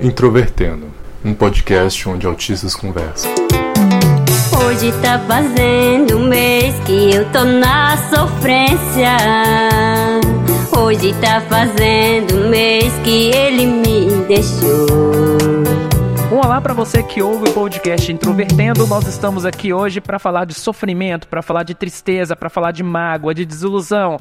Introvertendo, um podcast onde autistas conversam. Hoje tá fazendo um mês que eu tô na sofrência. Hoje tá fazendo um mês que ele me deixou. Um olá para você que ouve o podcast Introvertendo. Nós estamos aqui hoje para falar de sofrimento, para falar de tristeza, para falar de mágoa, de desilusão.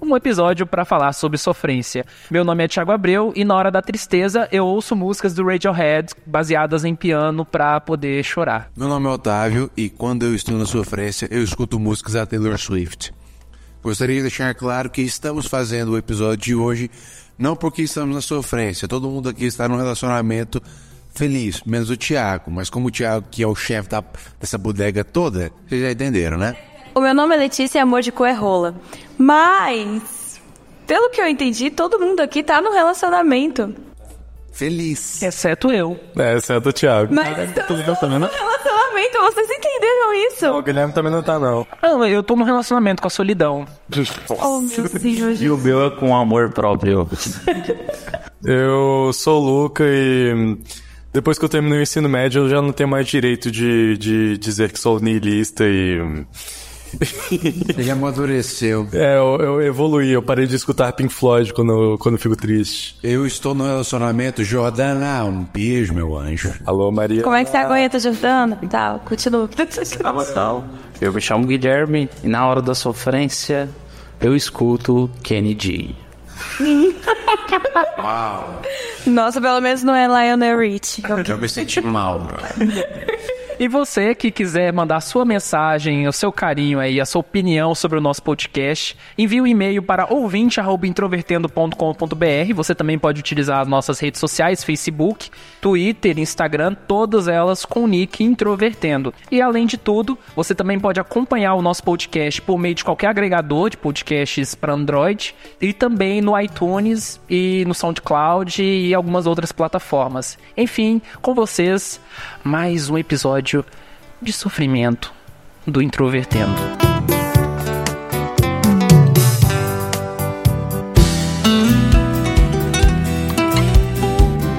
Um episódio para falar sobre sofrência. Meu nome é Thiago Abreu e na hora da tristeza eu ouço músicas do Radiohead baseadas em piano para poder chorar. Meu nome é Otávio e quando eu estou na sofrência eu escuto músicas da Taylor Swift. Gostaria de deixar claro que estamos fazendo o episódio de hoje não porque estamos na sofrência. Todo mundo aqui está num relacionamento feliz, menos o Thiago. Mas como o Thiago, que é o chefe da, dessa bodega toda, vocês já entenderam, né? O meu nome é Letícia e amor de cu é rola. Mas, pelo que eu entendi, todo mundo aqui tá no relacionamento. Feliz. Exceto eu. É, exceto o Thiago. Mas estamos no relacionamento, vocês entenderam isso? O Guilherme também não tá, não. Não, eu tô num relacionamento com a solidão. Oh, meu Deus. E o meu é com amor próprio. Eu sou o Luca e depois que eu terminei o ensino médio eu já não tenho mais direito de, de dizer que sou niilista e. Ele amadureceu. É, eu, eu evoluí, eu parei de escutar Pink Floyd quando, quando eu fico triste. Eu estou no relacionamento Jordana. Um beijo, meu anjo. Alô, Maria. Como é que você aguenta, Jordana? Tá, continua. Então, eu me chamo Guilherme e na hora da sofrência eu escuto Kenny G. Nossa, pelo menos não é Lionel Rich. Eu me senti mal. E você que quiser mandar sua mensagem, o seu carinho aí, a sua opinião sobre o nosso podcast, envie um e-mail para ouvinte@introvertendo.com.br. Você também pode utilizar as nossas redes sociais, Facebook, Twitter, Instagram, todas elas com o nick Introvertendo. E além de tudo, você também pode acompanhar o nosso podcast por meio de qualquer agregador de podcasts para Android e também no iTunes e no SoundCloud e algumas outras plataformas. Enfim, com vocês, mais um episódio de sofrimento do Introvertendo.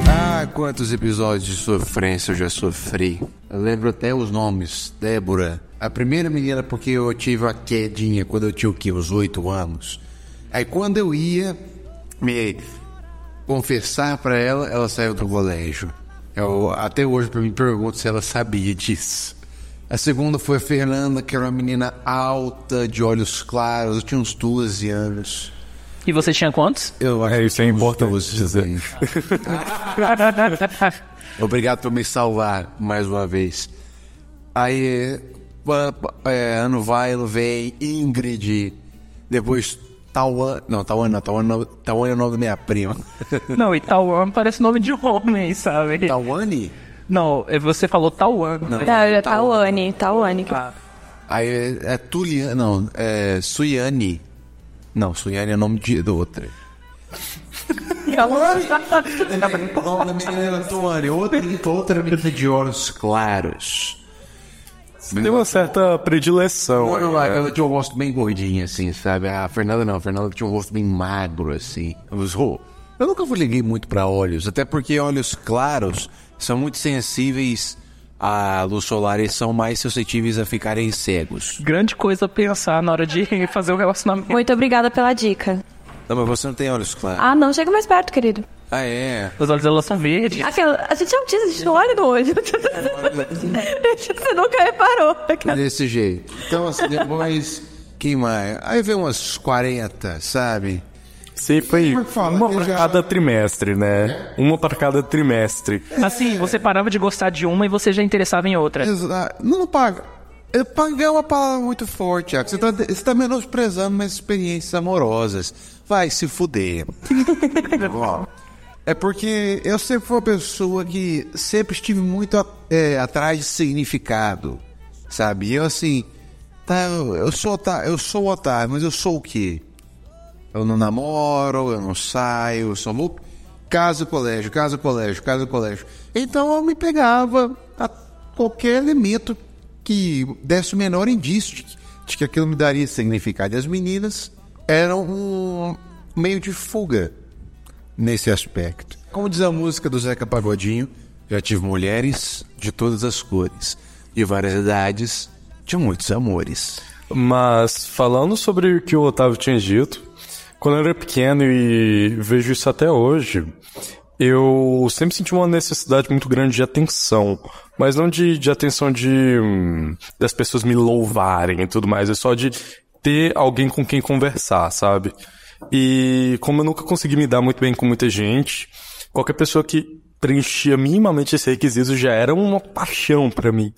Ah, quantos episódios de sofrência eu já sofri. Eu lembro até os nomes. Débora. A primeira menina porque eu tive a quedinha quando eu tinha o quê? Os oito anos. Aí quando eu ia me confessar pra ela, ela saiu do colégio. Eu, até hoje eu me pergunto se ela sabia disso. A segunda foi a Fernanda, que era uma menina alta, de olhos claros. Eu tinha uns 12 anos. E você tinha quantos? Eu acho É, isso é importante 12 dizer. Obrigado por me salvar mais uma vez. Aí, é, ano vai, ano vem, Ingrid. Depois, Tauan. Não, Tauan não, Tauan, não, Tauan é o nome da minha prima. Não, e Tauan parece nome de homem, sabe? Tauane? Não, é- você falou Tauan. Não, é Tawane, Tawane. Ah, Aí é, é Tuliane. Não, é Suiane. Não, Suiane é nome de, do outro. Tuane. Outra, outra menina de olhos claros. Tem uma certa predileção. Eu, ela tinha um rosto bem gordinho, assim, sabe? A Fernanda não, a Fernanda tinha um rosto bem magro, assim. Oh, eu nunca liguei muito pra olhos, até porque olhos claros são muito sensíveis à luz solar e são mais suscetíveis a ficarem cegos. grande coisa a pensar na hora de fazer o relacionamento. Muito obrigada pela dica. Não, mas você não tem olhos claros. Ah, não, chega mais perto, querido. Ah, é? Os olhos dela são verdes. Aquela, a gente é autista, a gente não olha no olho. Você nunca reparou. Desse jeito. Então, assim, depois... Quem mais? Aí veio umas 40, sabe? Sim, foi fala, uma para já- cada trimestre, né? Uma para cada trimestre. Assim, você parava de gostar de uma e você já interessava em outra. Exa- Não paga. Eu pagar é uma palavra muito forte. Você tá, você tá menosprezando minhas experiências amorosas. Vai se fuder. É porque eu sempre fui uma pessoa que sempre estive muito é, atrás de significado. Sabe? Eu assim. Tá, eu, sou otário, eu sou otário, mas eu sou o quê? Eu não namoro, eu não saio, eu sou louco. Casa, colégio, casa, colégio, casa, colégio. Então eu me pegava a- qualquer elemento que desse o menor indício de que aquilo me daria significado. E as meninas eram um meio de fuga nesse aspecto. Como diz a música do Zeca Pagodinho, já tive mulheres de todas as cores, de várias idades, de muitos amores. Mas falando sobre o que o Otávio tinha dito, quando eu era pequeno e vejo isso até hoje, eu sempre senti uma necessidade muito grande de atenção. Mas não de, de atenção de hum, das pessoas me louvarem e tudo mais, é só de ter alguém com quem conversar, sabe? E como eu nunca consegui me dar muito bem com muita gente, qualquer pessoa que preenchia minimamente esse requisito já era uma paixão para mim.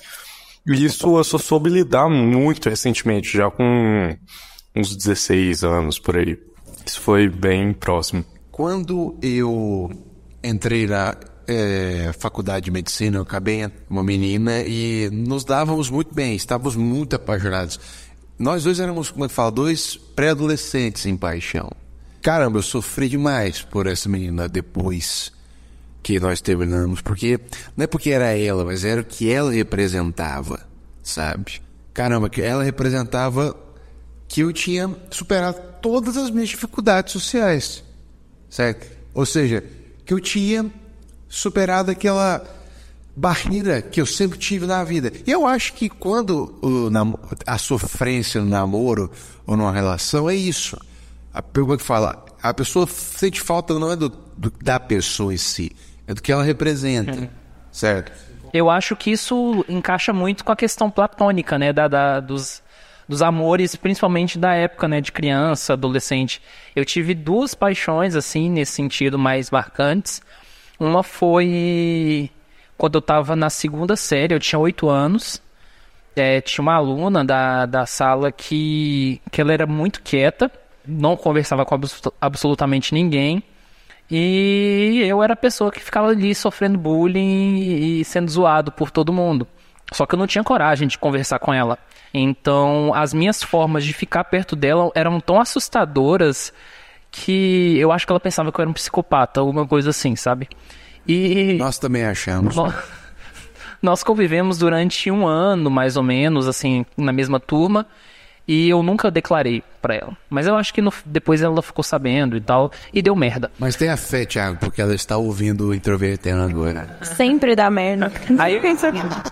E isso eu só soube lidar muito recentemente, já com uns 16 anos por aí. Isso foi bem próximo. Quando eu entrei na é, faculdade de medicina, eu acabei uma menina e nos dávamos muito bem, estávamos muito apaixonados. Nós dois éramos, como é que fala, dois pré-adolescentes em paixão. Caramba, eu sofri demais por essa menina depois que nós terminamos, porque não é porque era ela, mas era o que ela representava, sabe? Caramba, que ela representava que eu tinha superado todas as minhas dificuldades sociais, certo? Ou seja, que eu tinha superado aquela barreira que eu sempre tive na vida. E eu acho que quando o, a sofrência no namoro ou numa relação é isso. A pergunta que fala, a pessoa sente falta não é do, do, da pessoa em si, é do que ela representa, uhum. certo? Eu acho que isso encaixa muito com a questão platônica, né, da, da dos, dos amores, principalmente da época, né, de criança, adolescente. Eu tive duas paixões, assim, nesse sentido, mais marcantes. Uma foi quando eu estava na segunda série, eu tinha oito anos. É, tinha uma aluna da, da sala que, que ela era muito quieta, não conversava com absolutamente ninguém. E eu era a pessoa que ficava ali sofrendo bullying e sendo zoado por todo mundo. Só que eu não tinha coragem de conversar com ela. Então, as minhas formas de ficar perto dela eram tão assustadoras que eu acho que ela pensava que eu era um psicopata, alguma coisa assim, sabe? E. Nós também achamos. Nós, nós convivemos durante um ano, mais ou menos, assim, na mesma turma. E eu nunca declarei para ela. Mas eu acho que no, depois ela ficou sabendo e tal, e deu merda. Mas tenha fé, Thiago, porque ela está ouvindo o Introvertendo agora. Sempre dá merda. Aí,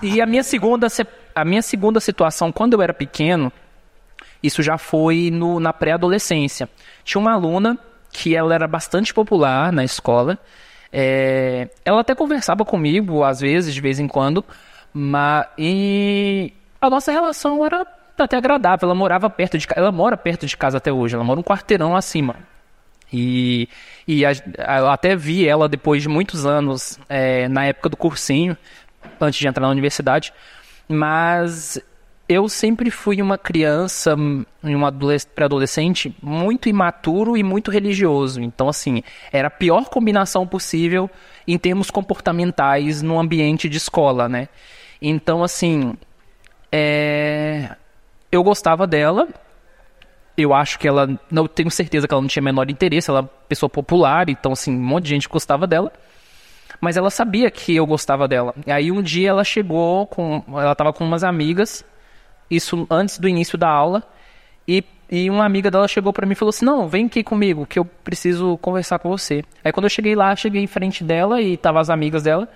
e a minha segunda, a minha segunda situação, quando eu era pequeno, isso já foi no, na pré-adolescência. Tinha uma aluna que ela era bastante popular na escola. É, ela até conversava comigo, às vezes, de vez em quando, mas e a nossa relação era até agradável. Ela morava perto de ela mora perto de casa até hoje. Ela mora um quarteirão acima. E, e a, eu até vi ela depois de muitos anos é, na época do cursinho, antes de entrar na universidade. Mas eu sempre fui uma criança, uma pré-adolescente muito imaturo e muito religioso. Então, assim, era a pior combinação possível em termos comportamentais no ambiente de escola, né? Então, assim, é eu gostava dela. Eu acho que ela. Não tenho certeza que ela não tinha menor interesse. Ela é uma pessoa popular, então, assim, um monte de gente gostava dela. Mas ela sabia que eu gostava dela. E aí um dia ela chegou com. Ela tava com umas amigas. Isso antes do início da aula. E, e uma amiga dela chegou para mim e falou assim: Não, vem aqui comigo, que eu preciso conversar com você. Aí quando eu cheguei lá, cheguei em frente dela e tava as amigas dela.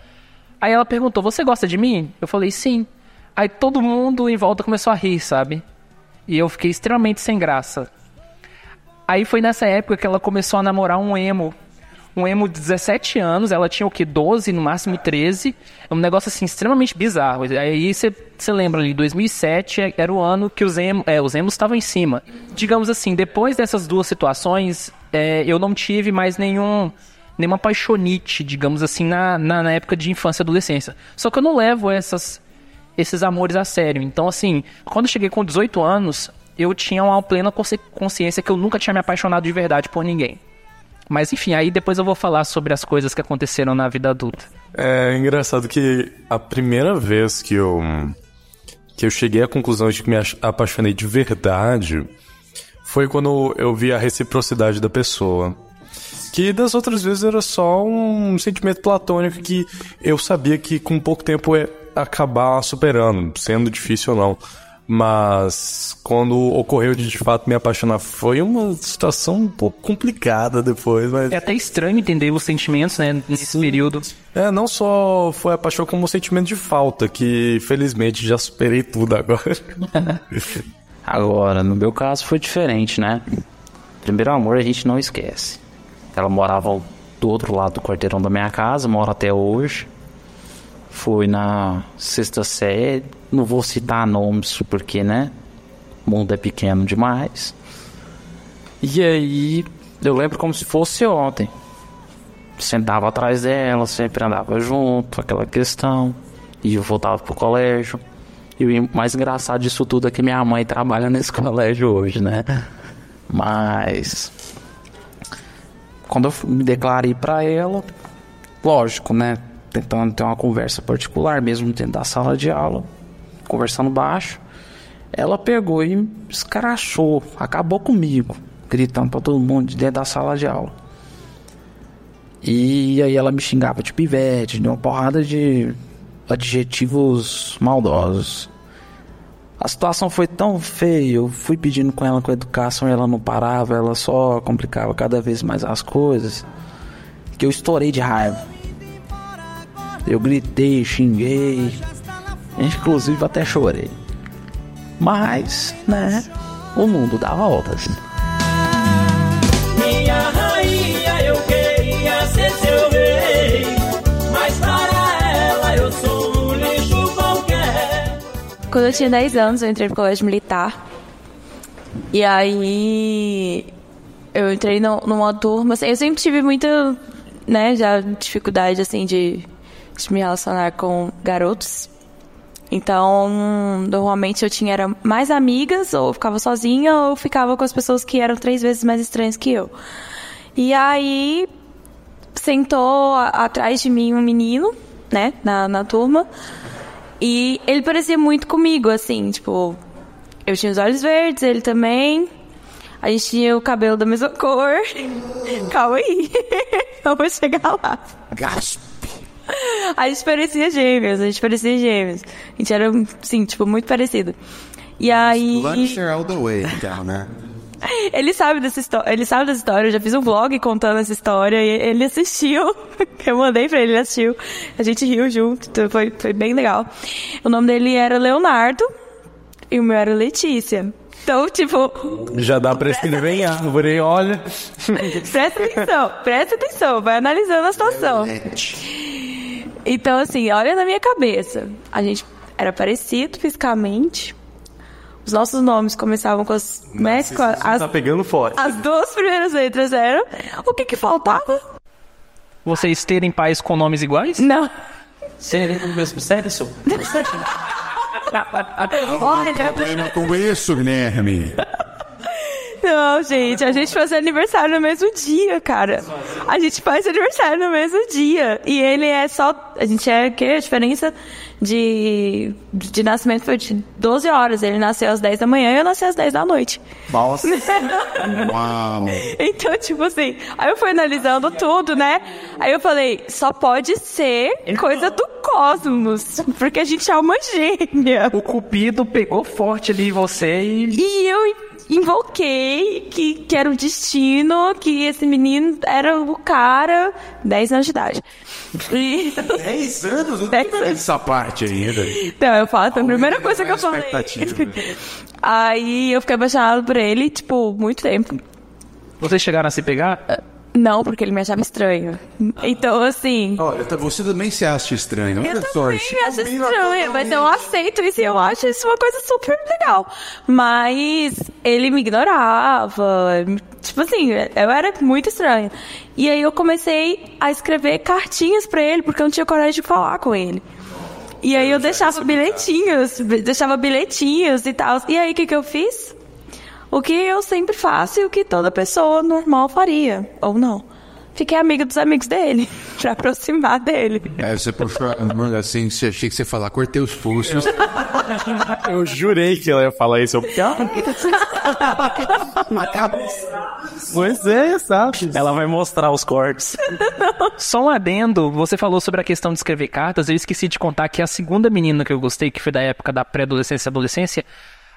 Aí ela perguntou: Você gosta de mim? Eu falei: Sim. Aí todo mundo em volta começou a rir, sabe? E eu fiquei extremamente sem graça. Aí foi nessa época que ela começou a namorar um emo. Um emo de 17 anos, ela tinha o que? 12, no máximo 13. É um negócio assim extremamente bizarro. Aí você lembra ali, 2007 era o ano que os, emo, é, os emos estavam em cima. Digamos assim, depois dessas duas situações, é, eu não tive mais nenhum nenhuma paixonite, digamos assim, na, na, na, época de infância e adolescência. Só que eu não levo essas, esses amores a sério. Então, assim, quando eu cheguei com 18 anos, eu tinha uma plena consciência que eu nunca tinha me apaixonado de verdade por ninguém. Mas enfim, aí depois eu vou falar sobre as coisas que aconteceram na vida adulta. É engraçado que a primeira vez que eu que eu cheguei à conclusão de que me apaixonei de verdade foi quando eu vi a reciprocidade da pessoa. Que das outras vezes era só um sentimento platônico que eu sabia que com pouco tempo é acabar superando, sendo difícil ou não. Mas quando ocorreu de de fato me apaixonar, foi uma situação um pouco complicada depois, mas. É até estranho entender os sentimentos, né, nesse período. É, não só foi a paixão como o sentimento de falta, que felizmente já superei tudo agora. Agora, no meu caso foi diferente, né? Primeiro amor a gente não esquece. Ela morava do outro lado do quarteirão da minha casa, mora até hoje. Foi na sexta série. Não vou citar nomes porque, né? O mundo é pequeno demais. E aí, eu lembro como se fosse ontem. Sentava atrás dela, sempre andava junto, aquela questão. E eu voltava pro colégio. E o mais engraçado disso tudo é que minha mãe trabalha nesse colégio hoje, né? Mas. Quando eu me declarei pra ela, lógico, né? Tentando ter uma conversa particular, mesmo dentro da sala de aula, conversando baixo, ela pegou e me escrachou, acabou comigo, gritando pra todo mundo de dentro da sala de aula. E aí ela me xingava de pivete, de uma porrada de adjetivos maldosos. A situação foi tão feia, eu fui pedindo com ela com educação e ela não parava, ela só complicava cada vez mais as coisas, que eu estourei de raiva. Eu gritei, xinguei, inclusive até chorei. Mas, né, o mundo dá voltas. Minha rainha, eu queria ser seu rei. Mas para ela eu sou um lixo qualquer. Quando eu tinha 10 anos, eu entrei pro colégio militar. E aí eu entrei no- numa turma, assim, eu sempre tive muita, né, já dificuldade assim de, de me relacionar com garotos. Então, normalmente eu tinha era mais amigas, ou ficava sozinha, ou ficava com as pessoas que eram três vezes mais estranhas que eu. E aí sentou a- atrás de mim um menino, né, na, na turma. E ele parecia muito comigo, assim, tipo, eu tinha os olhos verdes, ele também. A gente tinha o cabelo da mesma cor. Calma aí. Eu vou chegar lá. Gaspe. A gente parecia gêmeos, a gente parecia gêmeos. A gente era, assim, tipo, muito parecido. E aí. Lancer all the way, então, né? Ele sabe dessa história, ele sabe dessa história, eu já fiz um vlog contando essa história e ele assistiu. Eu mandei pra ele, ele assistiu. A gente riu junto, então foi, foi bem legal. O nome dele era Leonardo e o meu era Letícia. Então, tipo, Já dá pra escrever em árvore, olha. presta atenção, presta atenção, vai analisando a situação. Então, assim, olha na minha cabeça. A gente era parecido fisicamente. Os nossos nomes começavam com as, né, com a- as, Tá pegando forte. as duas primeiras letras eram. O que que faltava? Vocês terem pais com nomes iguais? Não. Sério, no mesmo sério, seu? Olha, Problema com isso, Guilherme. Não, gente, a gente faz aniversário no mesmo dia, cara. A gente faz aniversário no mesmo dia. E ele é só. A gente é o quê? A diferença de, de nascimento foi de 12 horas. Ele nasceu às 10 da manhã e eu nasci às 10 da noite. Nossa. Uau. Então, tipo assim, aí eu fui analisando tudo, né? Aí eu falei, só pode ser coisa do cosmos, porque a gente é uma gêmea. O Cupido pegou forte ali em você e. E eu invoquei que, que era o destino, que esse menino era o cara, 10 anos de idade. E... 10 anos? Eu Dez não tô essa parte ainda. Então, eu falo, foi a primeira coisa que eu falei. expectativa. Aí eu fiquei apaixonada por ele, tipo, muito tempo. Vocês chegaram a se pegar? Não, porque ele me achava estranho. Então, assim. Olha, tá- você também se acha estranho. Eu Olha só. também me acho estranha, mas eu aceito isso e eu acho isso uma coisa super legal. Mas ele me ignorava. Tipo assim, eu era muito estranha. E aí eu comecei a escrever cartinhas pra ele, porque eu não tinha coragem de falar com ele. E aí eu deixava bilhetinhos, deixava bilhetinhos e tal. E aí o que, que eu fiz? O que eu sempre faço e o que toda pessoa normal faria, ou não. fiquei amiga dos amigos dele, pra aproximar dele. Aí você puxou assim, você achei que você ia falar, cortei os pulsos. Eu jurei que ela ia falar isso. Eu... pois é, sabe? Ela vai mostrar os cortes. Só um adendo, você falou sobre a questão de escrever cartas, eu esqueci de contar que a segunda menina que eu gostei, que foi da época da pré-adolescência e adolescência,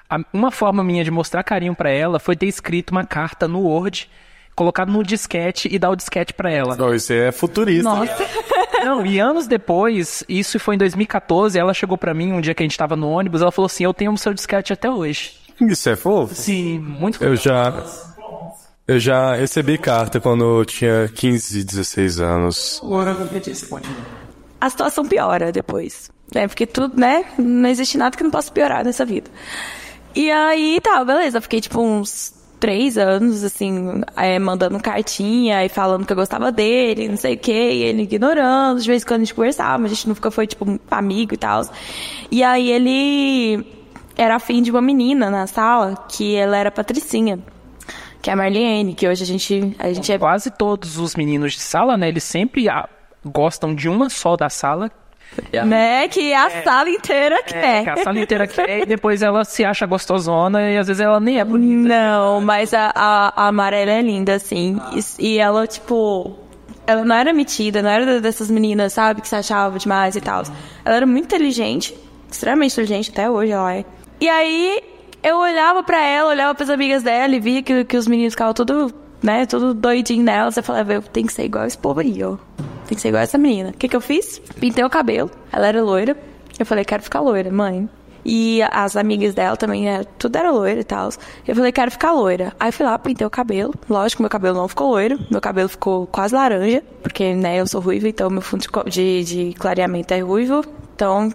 a- uma forma minha de mostrar carinho pra ela foi ter escrito uma carta no Word, colocado no disquete e dar o disquete pra ela. Não, isso é futurista. Nossa. Não, e anos depois, isso foi em 2014, ela chegou pra mim um dia que a gente tava no ônibus, ela falou assim: "Eu tenho o seu disquete até hoje". Isso é fofo? Sim, muito Eu já. Eu já recebi carta quando eu tinha 15, 16 anos. a situação piora depois. Né? Porque tudo, né? Não existe nada que não possa piorar nessa vida. E aí, tá, beleza. Fiquei, tipo, uns três anos, assim, é, mandando cartinha e falando que eu gostava dele, não sei o quê, e ele ignorando. De vez em quando a gente conversava, mas a gente nunca foi, tipo, amigo e tal. E aí ele era afim de uma menina na sala, que ela era patricinha. Que é a Marlene, que hoje a gente, a gente é Quase todos os meninos de sala, né, eles sempre gostam de uma só da sala, né? Que a sala inteira quer. que a sala inteira quer, e depois ela se acha gostosona e às vezes ela nem é bonita. Não, mas a, a, a amarela é linda, assim. E, e ela, tipo. Ela não era metida, não era dessas meninas, sabe, que se achava demais e tal. Ela era muito inteligente, extremamente inteligente, até hoje ela é. E aí, eu olhava pra ela, olhava pras amigas dela e via que, que os meninos ficavam tudo, né, tudo doidinho nelas. Eu falava, eu tenho que ser igual esse povo aí, ó. Tem que ser igual essa menina. O que que eu fiz? Pintei o cabelo. Ela era loira. Eu falei, quero ficar loira, mãe. E as amigas dela também, né, tudo era loira e tal. Eu falei, quero ficar loira. Aí fui lá, pintei o cabelo. Lógico, meu cabelo não ficou loiro. Meu cabelo ficou quase laranja. Porque, né, eu sou ruiva, então meu fundo de, de clareamento é ruivo. Então,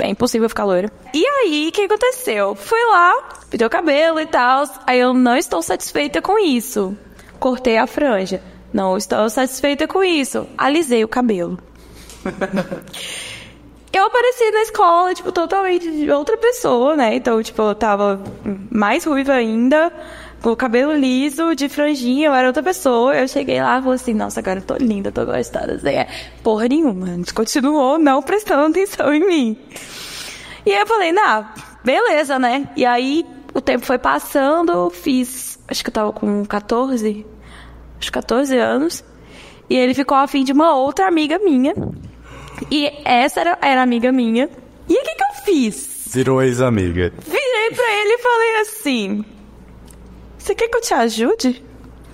é impossível ficar loira. E aí, o que aconteceu? Fui lá, pintei o cabelo e tal. Aí eu não estou satisfeita com isso. Cortei a franja. Não estou satisfeita com isso. Alisei o cabelo. Eu apareci na escola, tipo, totalmente de outra pessoa, né? Então, tipo, eu tava mais ruiva ainda, com o cabelo liso, de franjinha, eu era outra pessoa. Eu cheguei lá e falei assim, nossa, agora eu tô linda, tô gostosa. Assim, é, porra nenhuma. A gente continuou não prestando atenção em mim. E aí eu falei, não, beleza, né? E aí o tempo foi passando, fiz, acho que eu tava com 14, acho que 14 anos. E ele ficou afim de uma outra amiga minha. E essa era, era amiga minha. E o que, que eu fiz? Virou ex-amiga. Virei pra ele e falei assim: Você quer que eu te ajude?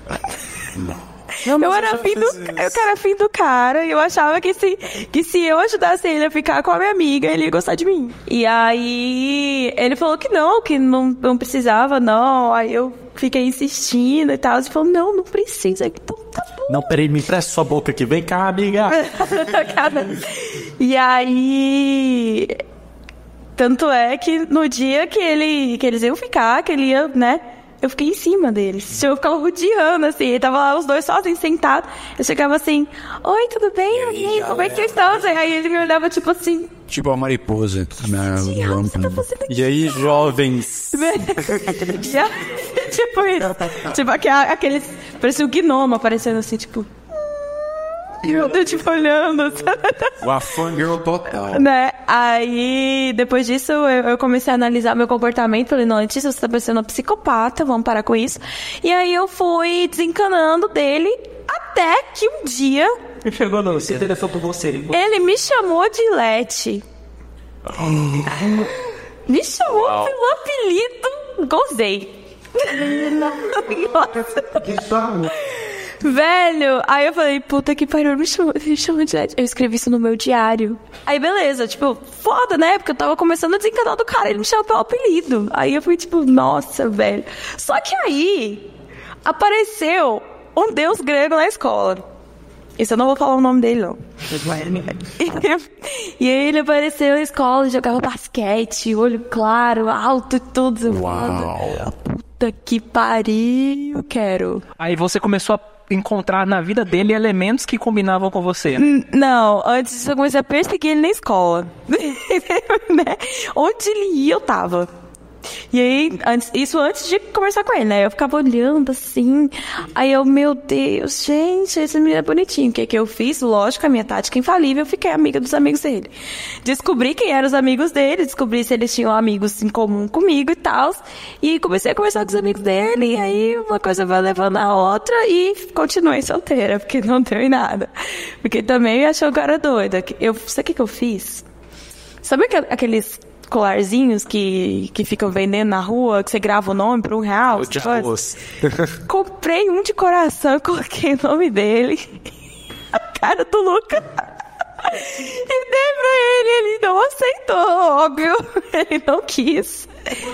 eu era afim do, eu era afim do cara e eu achava que se, que se eu ajudasse ele a ficar com a minha amiga, ele ia gostar de mim. E aí ele falou que não, que não, não precisava, não. Aí eu fiquei insistindo e tal. Ele falou: Não, não precisa. Então tá bom. Não, peraí, me empresta sua boca aqui. Vem cá, amiga. Cara, e aí. Tanto é que no dia que, ele, que eles iam ficar, que ele ia, né? Eu fiquei em cima deles. Eu ficava rodeando, assim. Ele tava lá os dois sozinhos, sentados. Eu chegava assim: Oi, tudo bem? amigo? Como é que vocês estão? Aí ele me olhava, tipo assim: Tipo a mariposa. Na, "Tiago, você tá E aí, jovens? Tipo isso. Tipo aque- aqueles. Parecia um gnomo aparecendo assim, tipo. E eu tô, tipo, olhando? O fangirl total. né? Aí, depois disso, eu, eu comecei a analisar meu comportamento. Falei, não, antes você tá parecendo uma psicopata, vamos parar com isso. E aí eu fui desencanando dele até que um dia Ele chegou não, se interessou por você. ele me chamou de Lete. Me chamou pelo apelido. Gozei. Nossa. Velho, aí eu falei, puta que pariu, me chamou, me chamou de Leti. Eu escrevi isso no meu diário. Aí beleza, tipo, foda, né? Porque eu tava começando a desencanar do cara, ele me chamou pelo apelido. Aí eu fui tipo, nossa, velho. Só que aí apareceu um deus grego na escola. Isso eu não vou falar o nome dele, não. e aí ele apareceu na escola, jogava basquete, olho claro, alto e tudo. Eu falava, Puta que pariu, quero. Aí você começou a encontrar na vida dele elementos que combinavam com você. N- Não, antes disso eu comecei a perseguir ele na escola. né? Onde ele ia, eu tava. E aí, antes, isso antes de conversar com ele, né? Eu ficava olhando assim. Aí eu, meu Deus, gente, esse menino é bonitinho. O que, que eu fiz? Lógico, a minha tática infalível, eu fiquei amiga dos amigos dele. Descobri quem eram os amigos dele, descobri se eles tinham amigos em comum comigo e tal. E comecei a conversar com os amigos dele. E aí uma coisa vai levando a outra e continuei solteira, porque não deu em nada. Porque também achou que eu era doida. Eu, sabe o que, que eu fiz? Sabe aquel- aqueles colarzinhos que, que ficam vendendo na rua, que você grava o nome por um real? Arroz. Comprei um de coração e coloquei o nome dele. A cara do Luca. E dei pra ele, ele não aceitou, óbvio. Ele não quis.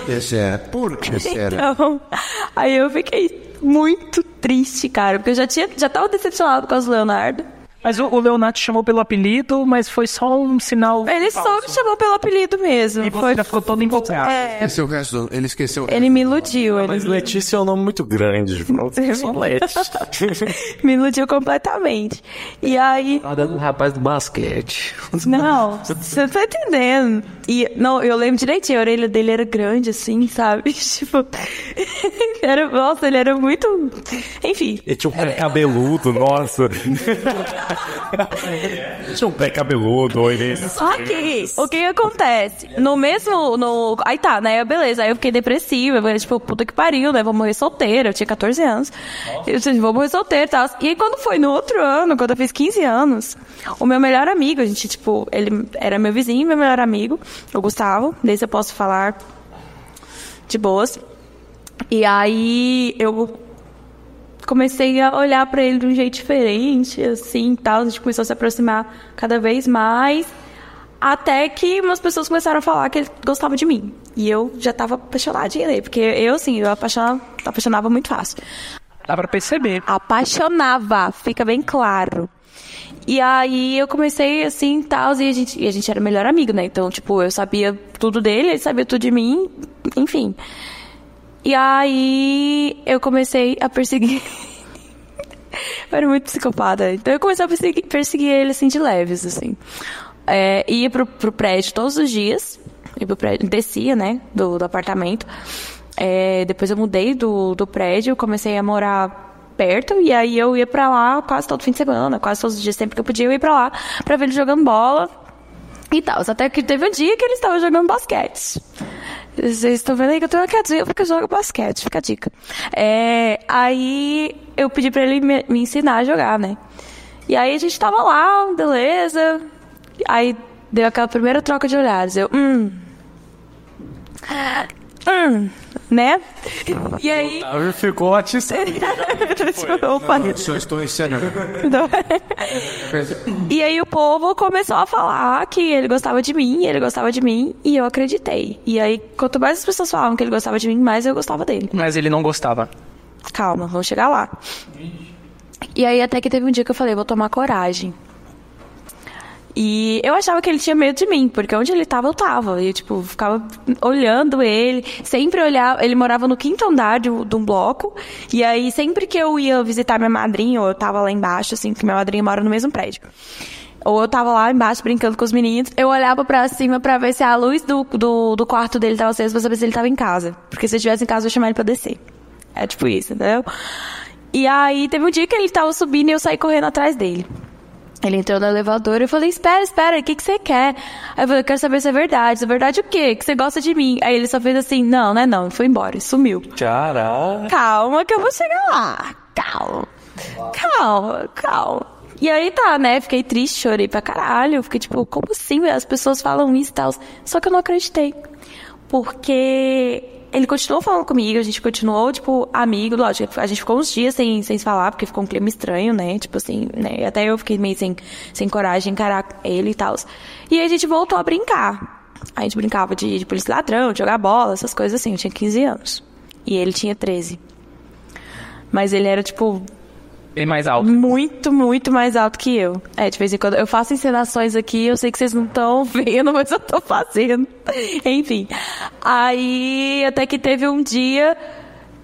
Esse é. Por que será? Então, aí eu fiquei muito triste, cara, porque eu já tinha, já tava decepcionado com o Leonardo. Mas o, o Leonardo te chamou pelo apelido, mas foi só um sinal. Ele só me chamou pelo apelido mesmo. E você já ficou todo empolgado. É, Esse é o resto. Ele esqueceu. o ele me iludiu, ele Mas Letícia é um nome muito grande. Só Leti. me iludiu completamente. E aí, Tá dando um rapaz do basquete. Não, você não tá entendendo. E, não, eu lembro direitinho, a orelha dele era grande, assim, sabe? Tipo, era, nossa, ele era muito. Enfim, Ele tinha um pé cabeludo, nossa. tinha um pé cabeludo, ele... Só que, o que acontece? No mesmo, no... Aí tá, né, beleza, aí eu fiquei depressiva, eu falei, tipo, puta que pariu, né, vou morrer solteira, eu tinha 14 anos. Eu disse, vou morrer solteira e tal. E aí quando foi no outro ano, quando eu fiz 15 anos, o meu melhor amigo, a gente, tipo, ele era meu vizinho, meu melhor amigo, o Gustavo, desse eu posso falar de boas. E aí eu comecei a olhar pra ele de um jeito diferente, assim, tal, a gente começou a se aproximar cada vez mais, até que umas pessoas começaram a falar que ele gostava de mim. E eu já tava apaixonadinha nele, porque eu, assim, eu apaixonava, apaixonava muito fácil. Dá pra perceber. Apaixonava, fica bem claro. E aí eu comecei assim, tal, e a gente, e a gente era melhor amigo, né? Então, tipo, eu sabia tudo dele, ele sabia tudo de mim, enfim. E aí eu comecei a perseguir. eu era muito psicopata. Então eu comecei a perseguir, perseguir ele assim de leves, assim. É, ia pro, pro prédio todos os dias. Ia pro prédio, descia, né? Do, do apartamento. É, depois eu mudei do, do prédio, comecei a morar perto e aí eu ia pra lá quase todo fim de semana, quase todos os dias, sempre que eu podia, eu ia pra lá pra ver ele jogando bola e tal. Até que teve um dia que ele estava jogando basquete. Vocês estão vendo aí que eu tenho uma quedinha porque eu jogo basquete, fica a dica. É, aí eu pedi pra ele me, me ensinar a jogar, né? E aí a gente tava lá, beleza. Aí deu aquela primeira troca de olhares. Eu, hum. Hum, né? E aí. Aí ficou atiçado. Opa. Só estou ensinando. E aí o povo começou a falar que ele gostava de mim, ele gostava de mim, e eu acreditei. E aí, quanto mais as pessoas falavam que ele gostava de mim, mais eu gostava dele. Mas ele não gostava. Calma, vamos chegar lá. E aí até que teve um dia que eu falei, vou tomar coragem. E eu achava que ele tinha medo de mim, porque onde ele tava, eu tava. E, tipo, ficava olhando ele, sempre olhava. Ele morava no quinto andar de, de um bloco. E aí, sempre que eu ia visitar minha madrinha, ou eu tava lá embaixo, assim, porque minha madrinha mora no mesmo prédio. Ou eu tava lá embaixo brincando com os meninos, eu olhava pra cima pra ver se a luz do, do, do quarto dele tava acesa, pra saber se ele tava em casa. Porque se ele estivesse em casa, eu ia chamar ele pra descer. É tipo isso, entendeu? E aí, teve um dia que ele tava subindo e eu saí correndo atrás dele. Ele entrou no elevador e eu falei, espera, espera, o que, que você quer? Aí eu falei, eu quero saber se é verdade. Se é verdade o quê? Que você gosta de mim. Aí ele só fez assim, não, não é não. E foi embora, e sumiu. Caraca. Calma que eu vou chegar lá. Calma. Calma, calma. E aí tá, né? Fiquei triste, chorei pra caralho. Fiquei tipo, como assim? As pessoas falam isso e tal. Só que eu não acreditei. Porque ele continuou falando comigo, a gente continuou, tipo, amigo, lógico, a gente ficou uns dias sem, sem se falar, porque ficou um clima estranho, né? Tipo assim, né? Até eu fiquei meio sem, sem coragem de encarar ele e tal. E aí a gente voltou a brincar. A gente brincava de, de polícia ladrão, de jogar bola, essas coisas assim. Eu tinha 15 anos. E ele tinha 13. Mas ele era, tipo, Bem mais alto. muito, muito mais alto que eu. É, de vez em quando eu faço encenações aqui, eu sei que vocês não estão vendo, mas eu tô fazendo. Enfim. Aí, até que teve um dia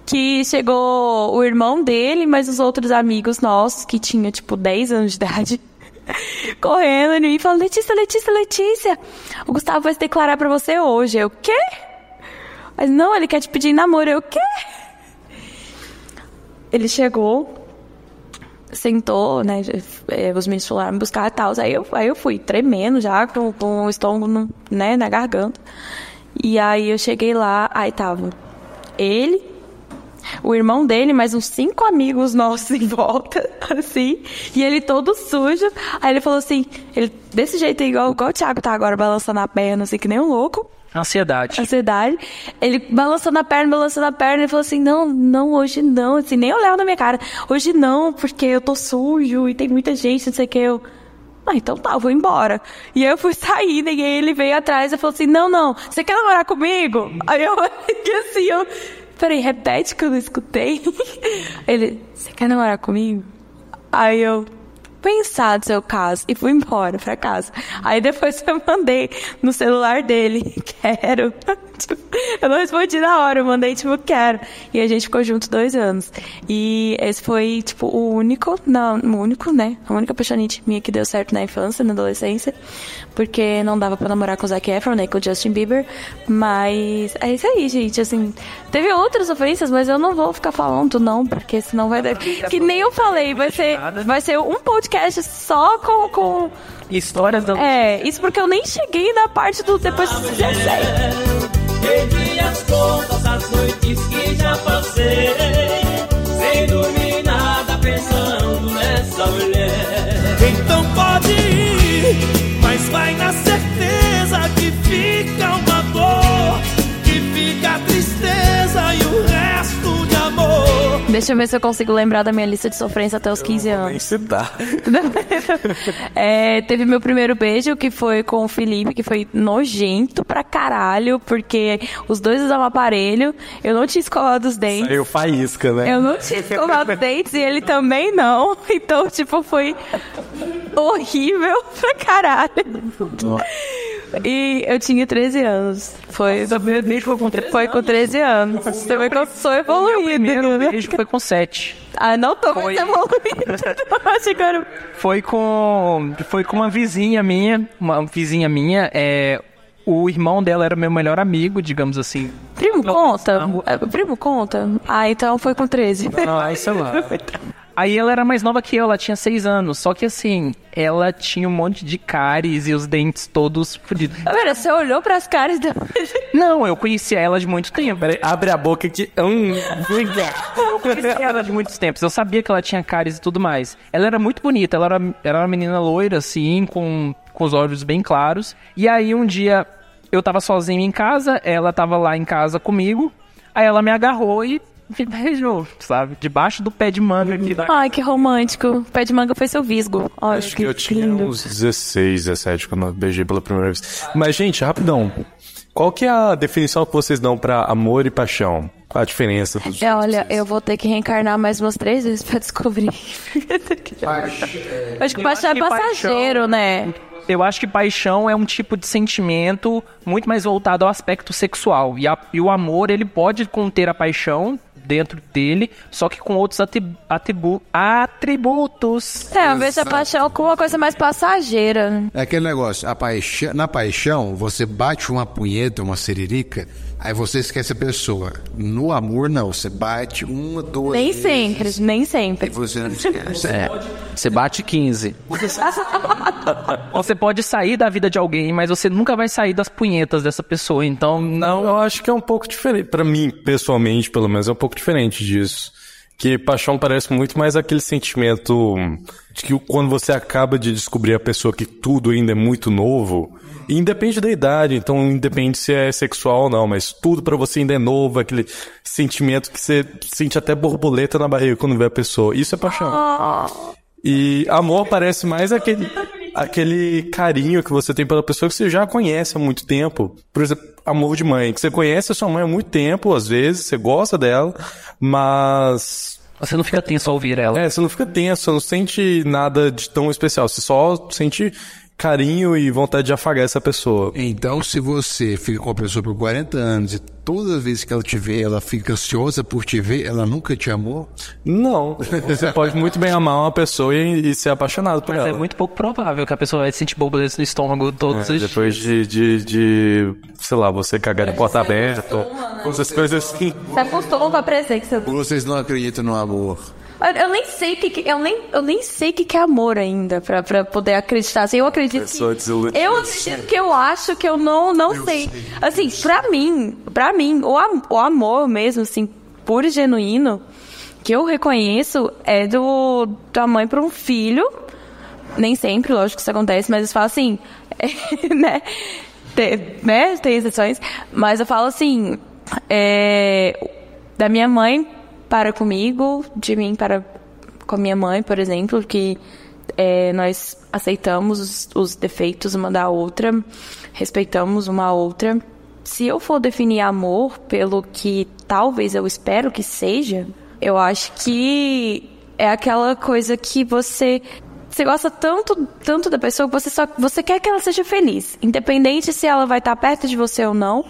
que chegou o irmão dele, mas os outros amigos nossos, que tinha tipo 10 anos de idade, correndo e falando: Letícia, Letícia, Letícia, o Gustavo vai se declarar pra você hoje. Eu, quê? Mas não, ele quer te pedir namoro. Eu, quê? Ele chegou, sentou, né? eh, Os meninos foram me buscar e tal. Aí eu, aí eu fui, tremendo já, com, com o estômago no- né, na garganta. E aí eu cheguei lá, aí tava ele, o irmão dele, mais uns cinco amigos nossos em volta, assim, e ele todo sujo. Aí ele falou assim, ele desse jeito igual, igual o Thiago tá agora, balançando a perna, assim, que nem um louco Ansiedade. ansiedade. Ele balançando a perna, balançando a perna, e falou assim: Não, não, hoje não. Assim, nem olhava na minha cara. Hoje não, porque eu tô sujo e tem muita gente, não sei o que. Eu. Ah, então tá, eu vou embora. E aí eu fui saindo, e ele veio atrás e falou assim: Não, não, você quer namorar comigo? Aí eu fiquei assim, eu. Peraí, repete que eu não escutei. Ele, você quer namorar comigo? Aí eu, pensar do seu caso, e fui embora pra casa. Aí depois eu mandei no celular dele, quero. Tipo, eu não respondi na hora, eu mandei tipo, quero. E a gente ficou junto dois anos. E esse foi, tipo, o único, não, o único, né? A única apaixonite minha que deu certo na infância, na adolescência. Porque não dava pra namorar com o Zac Efron, nem com o Justin Bieber. Mas é isso aí, gente. Assim, teve outras ofensas, mas eu não vou ficar falando, não, porque senão vai dar. Que nem eu falei, vai ser, vai ser um podcast só com. com... Histórias da. É, isso porque eu nem cheguei na parte do depois dos 16. Perdi as contas as noites que já passei Sem dormir nada pensando nessa mulher. Então pode ir, mas vai na certeza que fica Deixa eu ver se eu consigo lembrar da minha lista de sofrência até os 15 anos. Nem se dá. É, teve meu primeiro beijo, que foi com o Felipe, que foi nojento pra caralho, porque os dois usavam aparelho, eu não tinha escovado os dentes. Saiu faísca, né? Eu não tinha escovado os dentes e ele também não. Então, tipo, foi horrível pra caralho. E eu tinha 13 anos. Foi, Beijo foi com três foi com 13 anos. Você eu sou evoluída. Primeiro né? beijo foi com sete. Ah, não tô Foi. eu era... Foi com. Foi com uma vizinha minha. Uma vizinha minha. É, o irmão dela era meu melhor amigo, digamos assim. Primo conta? É, Primo conta? Ah, então foi com 13. Não, aí sei lá. Aí ela era mais nova que eu, ela tinha seis anos. Só que assim, ela tinha um monte de cáries e os dentes todos fodidos. Pera, você olhou pras caras da... Não, eu conhecia ela de muito tempo. Peraí, abre a boca que. Hum, Eu conhecia ela de muitos tempos. Eu sabia que ela tinha cáries e tudo mais. Ela era muito bonita. Ela era, era uma menina loira, assim, com, com os olhos bem claros. E aí um dia eu tava sozinho em casa, ela tava lá em casa comigo. Aí ela me agarrou e me beijou, sabe? Debaixo do pé de manga aqui da Ai, que romântico. O pé de manga foi seu visgo. Olha, acho que eu tinha uns 16, 17 quando eu beijei pela primeira vez. Mas, gente, rapidão. Qual que é a definição que vocês dão pra amor e paixão? Qual a diferença dos É, olha, eu vou ter que reencarnar mais umas três vezes pra descobrir. Acho que paixão é que paixão- passageiro, né? Eu acho que paixão é um tipo de sentimento muito mais voltado ao aspecto sexual. E, a- e o amor, ele pode conter a paixão dentro dele, só que com outros atribu- atributos. É, eu vejo a paixão como uma coisa mais passageira. É aquele negócio, a paixão, na paixão, você bate uma punheta, uma siririca, aí você esquece a pessoa. No amor, não. Você bate uma, duas Nem vezes, sempre, nem E sempre. você não esquece. É. Você bate 15. Você pode sair da vida de alguém, mas você nunca vai sair das punhetas dessa pessoa. Então, não. Eu acho que é um pouco diferente. Pra mim, pessoalmente, pelo menos, é um pouco diferente disso. Que paixão parece muito mais aquele sentimento de que quando você acaba de descobrir a pessoa que tudo ainda é muito novo, e independe da idade, então independe se é sexual ou não, mas tudo pra você ainda é novo, aquele sentimento que você sente até borboleta na barriga quando vê a pessoa. Isso é paixão. E amor parece mais aquele, aquele carinho que você tem pela pessoa que você já conhece há muito tempo. Por exemplo, amor de mãe, que você conhece a sua mãe há muito tempo, às vezes, você gosta dela, mas. Você não fica tenso ao ouvir ela. É, você não fica tenso, você não sente nada de tão especial, você só sente carinho e vontade de afagar essa pessoa. Então, se você fica com a pessoa por 40 anos e toda vez que ela te vê, ela fica ansiosa por te ver, ela nunca te amou? Não. Você pode muito bem amar uma pessoa e, e ser apaixonado por Mas ela. é muito pouco provável que a pessoa vai sentir borboletas no estômago todos os dias. Depois de, de, sei lá, você cagar de porta aberta. Essas coisas assim. Se acostumam com a presença. Vocês não acreditam no amor. Eu, eu nem sei o que, que- eu nem eu nem sei o que, que é amor ainda pra, pra poder acreditar. Assim, eu acredito Pessoa que eu acredito que eu acho que eu não não sei. Assim, pra mim, pra mim, o, o amor mesmo assim, puro e genuíno, que eu reconheço é do da mãe pra um filho. Nem sempre, lógico que isso acontece, mas eu falo assim, né? Tem, né? Tem exceções, mas eu falo assim, é, da minha mãe para comigo, de mim para com a minha mãe, por exemplo, que é, nós aceitamos os, os defeitos uma da outra, respeitamos uma outra. Se eu for definir amor pelo que talvez eu espero que seja, eu acho que é aquela coisa que você você gosta tanto tanto da pessoa que você só você quer que ela seja feliz, independente se ela vai estar perto de você ou não.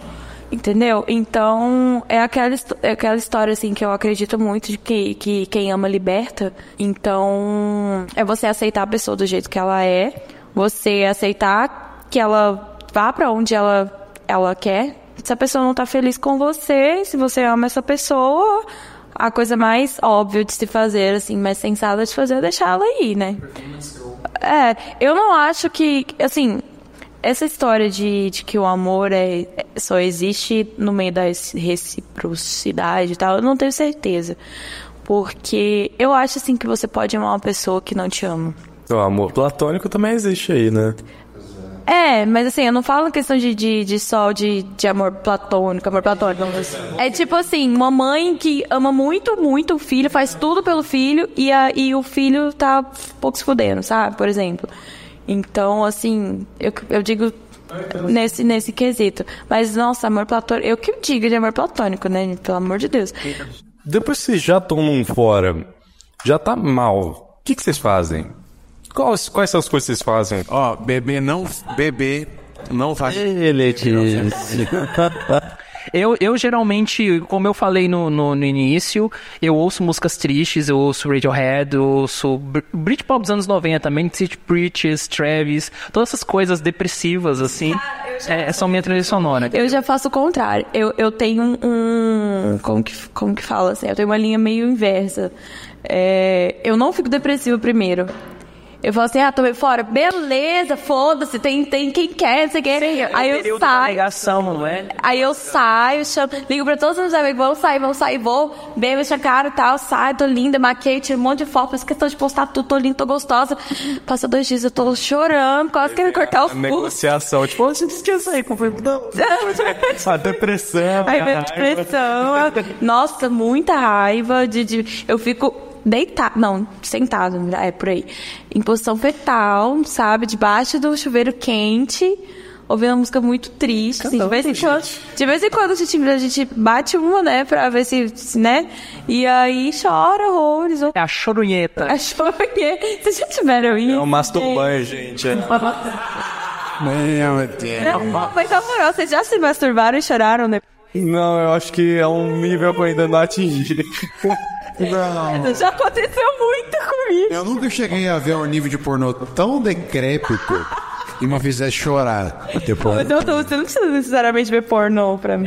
Entendeu? Então, é aquela, é aquela história, assim, que eu acredito muito de que, que quem ama liberta. Então, é você aceitar a pessoa do jeito que ela é, você aceitar que ela vá pra onde ela, ela quer. Se a pessoa não tá feliz com você, se você ama essa pessoa, a coisa mais óbvia de se fazer, assim, mais sensata de fazer é deixar ela ir, né? É, eu não acho que, assim, essa história de, de que o amor é, é- só existe no meio da reciprocidade e tal, eu não tenho certeza. Porque eu acho, assim, que você pode amar uma pessoa que não te ama. O amor platônico também existe aí, né? É, mas assim, eu não falo questão de, de, de só de, de amor platônico, amor platônico. É tipo assim, uma mãe que ama muito, muito o filho, faz tudo pelo filho e, a, e o filho tá pouco se fudendo, sabe? Por exemplo. Então, assim, eu, eu digo nesse, nesse quesito. Mas, nossa, amor platônico, eu que digo de amor platônico, né? Pelo amor de Deus. Depois que vocês já estão num fora, já tá mal, o que, que vocês fazem? Quais, quais são as coisas que vocês fazem? Ó, bebê não. Bebê não faz. Ele Eu, eu geralmente, como eu falei no, no, no início, eu ouço músicas tristes, eu ouço Radiohead, eu ouço Br- Britpop dos anos 90 também, City Preachers, Travis, todas essas coisas depressivas, assim, é, são minha trilha sonora. Eu já faço o contrário. Eu, eu tenho um, um- Como que, como que fala assim? Eu tenho uma linha meio inversa. É, eu não fico depressiva primeiro. Eu falo assim, ah, tomei fora. Beleza, foda-se, tem, tem quem quer, você quer. Aí eu Período da saio. negação, não é? Aí eu saio, chamo, ligo pra todos os meus amigos, vamos sair, vamos sair, vou, bebo, a cara e tal, saio, tô linda, maquei, tiro um monte de foto, faço questão de postar tudo, tô linda, tô gostosa. Passa dois dias, eu tô chorando, quase querendo cortar os pulsos. Negociação, tipo, você esquece aí, como foi? Não, a depressão. Aí a minha raiva. depressão. eu- Nossa, muita raiva. De, de- eu fico deitada, não, sentada, é por aí. Em posição fetal, sabe? Debaixo do chuveiro quente. Ouvindo uma música muito triste. assim, de, vez em quando, de vez em quando a gente, a gente bate uma, né? Pra ver se, se, né? E aí chora horrores. É a chorunheta. Achou que. Vocês já tiveram isso? É um masturbanho, gente. é. Meu Deus. Não, mas na moral, vocês já se masturbaram e choraram, né? Não, eu acho que é um nível que eu ainda não atingi. Já aconteceu muito comigo. Eu nunca cheguei a ver um nível de pornô tão decrépito e me fizesse chorar. Depois. Mas eu tô, você não precisa necessariamente ver pornô pra mim.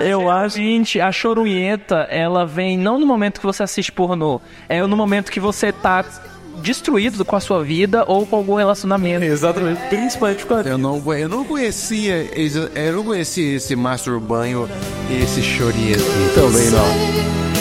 Eu acho, gente, a chorunheta, ela vem não no momento que você assiste pornô, é no momento que você tá destruído com a sua vida ou com algum relacionamento. Exatamente. Principalmente quando. Eu não, eu não conhecia, esse- eu não conhecia esse master banho e esse chorinho aqui. Também não.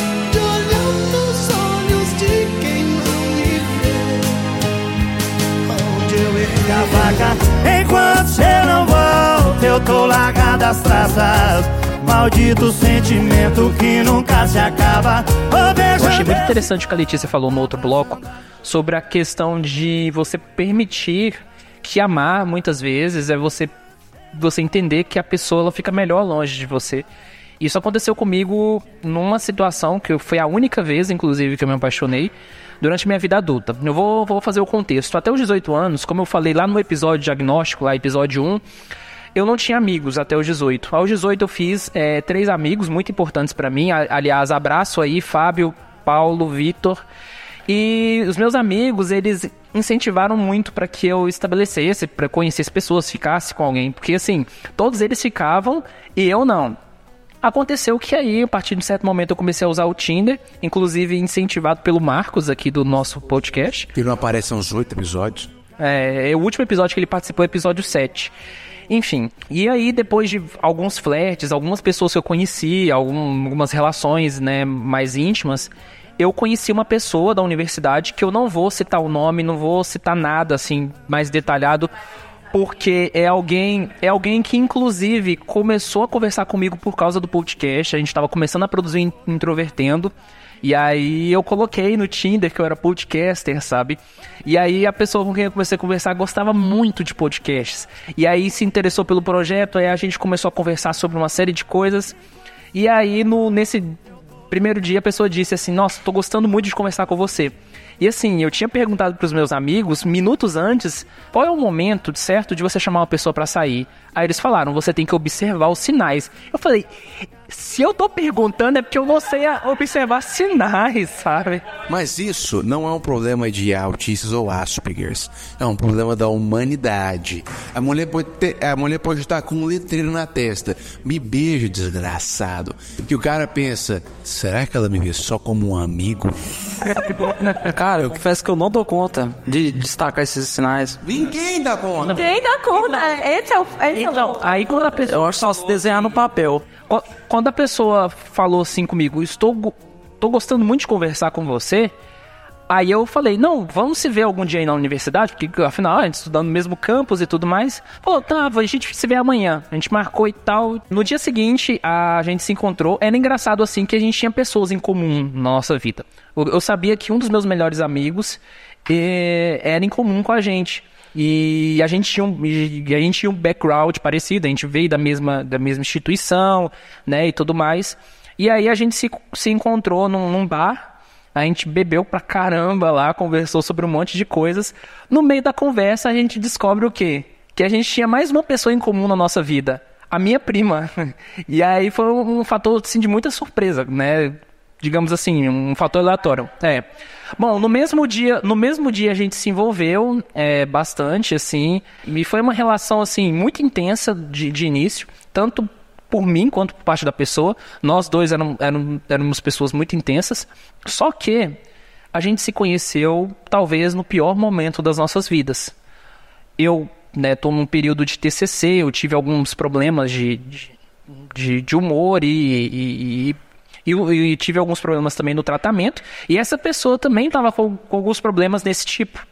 Enquanto você não volta Eu tô largado as traças. Maldito sentimento que nunca se acaba. Beijo, Eu achei muito interessante o que a Letícia falou no outro bloco sobre a questão de você permitir que amar muitas vezes é você você entender que a pessoa ela fica melhor longe de você. Isso aconteceu comigo numa situação que foi a única vez, inclusive, que eu me apaixonei durante minha vida adulta. Eu vou, vou fazer o contexto. Até os 18 anos, como eu falei lá no episódio diagnóstico, lá episódio 1, eu não tinha amigos até os 18. Aos 18 eu fiz é, três amigos muito importantes pra mim. Aliás, abraço aí, Fábio, Paulo, Vitor. E os meus amigos, eles incentivaram muito para que eu estabelecesse, para conhecesse pessoas, ficasse com alguém, porque assim, todos eles ficavam e eu não. Aconteceu que aí, a partir de um certo momento, eu comecei a usar o Tinder, inclusive incentivado pelo Marcos aqui do nosso podcast. Que não aparece há uns oito episódios. É, é o último episódio que ele participou, é o episódio 7. Enfim, e aí depois de alguns flertes, algumas pessoas que eu conheci, algum- algumas relações né, mais íntimas, eu conheci uma pessoa da universidade que eu não vou citar o nome, não vou citar nada assim mais detalhado, porque é alguém, é alguém que inclusive começou a conversar comigo por causa do podcast. A gente estava começando a produzir in- introvertendo. E aí eu coloquei no Tinder que eu era podcaster, sabe? E aí a pessoa com quem eu comecei a conversar gostava muito de podcasts. E aí se interessou pelo projeto, aí a gente começou a conversar sobre uma série de coisas. E aí no nesse primeiro dia a pessoa disse assim: "Nossa, tô gostando muito de conversar com você". E assim, eu tinha perguntado pros meus amigos minutos antes, qual é o momento certo de você chamar uma pessoa pra sair? Aí eles falaram: "Você tem que observar os sinais". Eu falei: "Se eu tô perguntando é porque eu não sei a- observar sinais, sabe?" Mas isso não é um problema de autistas ou Aspergers. É um problema da humanidade. A mulher pode, ter, a mulher pode estar com um letreiro na testa. Me beija, desgraçado. Que o cara pensa, será que ela me vê só como um amigo? Cara, eu confesso que eu não dou conta de destacar esses sinais. Ninguém dá conta. Quem dá conta? Esse é o. Esse é o Então, aí quando a pessoa Eu acho só se desenhar no papel. Qu- Quando a pessoa falou assim comigo, estou tô gostando muito de conversar com você, aí eu falei, não, vamos se ver algum dia aí na universidade, porque afinal a gente estudando no mesmo campus e tudo mais. Falou, tá, a gente se vê amanhã. A gente marcou e tal. No dia seguinte, a gente se encontrou. Era engraçado assim que a gente tinha pessoas em comum na nossa vida. Eu, eu sabia que um dos meus melhores amigos eh, era em comum com a gente. E a gente tinha um, a gente tinha um background parecido, a gente veio da mesma, da mesma instituição, né, e tudo mais. E aí a gente se, se encontrou num, num bar, a gente bebeu pra caramba lá, conversou sobre um monte de coisas. No meio da conversa a gente descobre o quê? Que a gente tinha mais uma pessoa em comum na nossa vida, a minha prima. E aí foi um, um fator assim, de muita surpresa, né? digamos assim, um fator aleatório. É. Bom, no mesmo dia, no mesmo dia a gente se envolveu é, bastante, assim, e foi uma relação assim muito intensa de, de início, tanto por mim quanto por parte da pessoa. Nós dois eram, eram, éramos pessoas muito intensas. Só que a gente se conheceu talvez no pior momento das nossas vidas. Eu, né, tô num período de TCC, eu tive alguns problemas de, de, de, de humor e, e, e e, e tive alguns problemas também no tratamento. E essa pessoa também estava com, com alguns problemas desse tipo.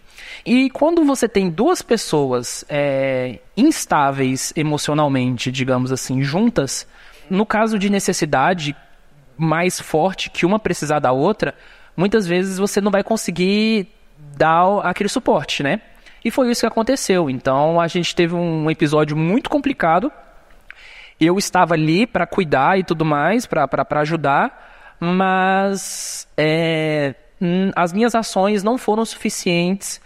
E quando você tem duas pessoas é, instáveis emocionalmente, digamos assim, juntas, no caso de necessidade mais forte que uma precisar da outra, muitas vezes você não vai conseguir dar aquele suporte, né? E foi isso que aconteceu. Então a gente teve um episódio muito complicado eu estava ali para cuidar e tudo mais, para ajudar, mas é, as minhas ações não foram suficientes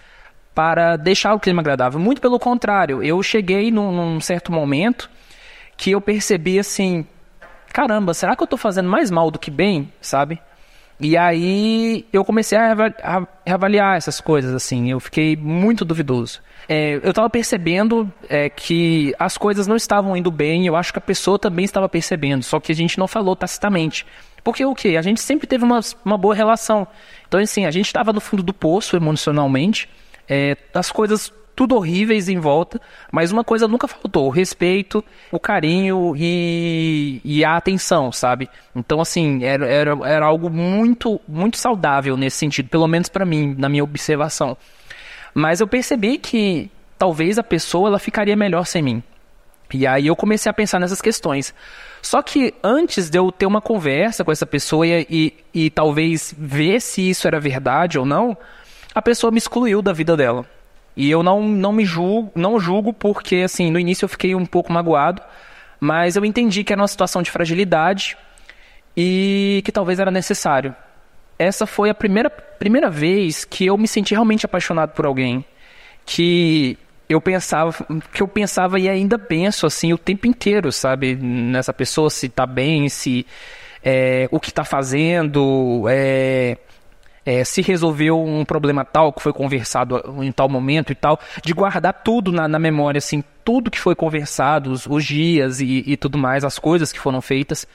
para deixar o clima agradável. Muito pelo contrário, eu cheguei num, num certo momento que eu percebi assim, caramba, será que eu estou fazendo mais mal do que bem, sabe? E aí eu comecei a reavaliar essas coisas, assim, eu fiquei muito duvidoso. É, eu estava percebendo é, que as coisas não estavam indo bem, eu acho que a pessoa também estava percebendo, só que a gente não falou tacitamente. Porque o quê? A gente sempre teve uma, uma boa relação. Então, assim, a gente estava no fundo do poço emocionalmente, é, as coisas tudo horríveis em volta, mas uma coisa nunca faltou: o respeito, o carinho e, e a atenção, sabe? Então, assim, era, era, era algo muito, muito saudável nesse sentido, pelo menos para mim, na minha observação. Mas eu percebi que talvez a pessoa ela ficaria melhor sem mim. E aí eu comecei a pensar nessas questões. Só que antes de eu ter uma conversa com essa pessoa e, e, talvez ver se isso era verdade ou não, a pessoa me excluiu da vida dela. E eu não, não me julgo, não julgo porque assim, no início eu fiquei um pouco magoado, mas eu entendi que era uma situação de fragilidade e que talvez era necessário. Essa foi a primeira, primeira vez que eu me senti realmente apaixonado por alguém. Que eu pensava, que eu pensava e ainda penso assim o tempo inteiro, sabe? Nessa pessoa, se tá bem, se é, o que tá fazendo, é, é, se resolveu um problema tal que foi conversado em tal momento e tal, de guardar tudo na, na memória, assim, tudo que foi conversado, os, os dias e, e tudo mais, as coisas que foram feitas.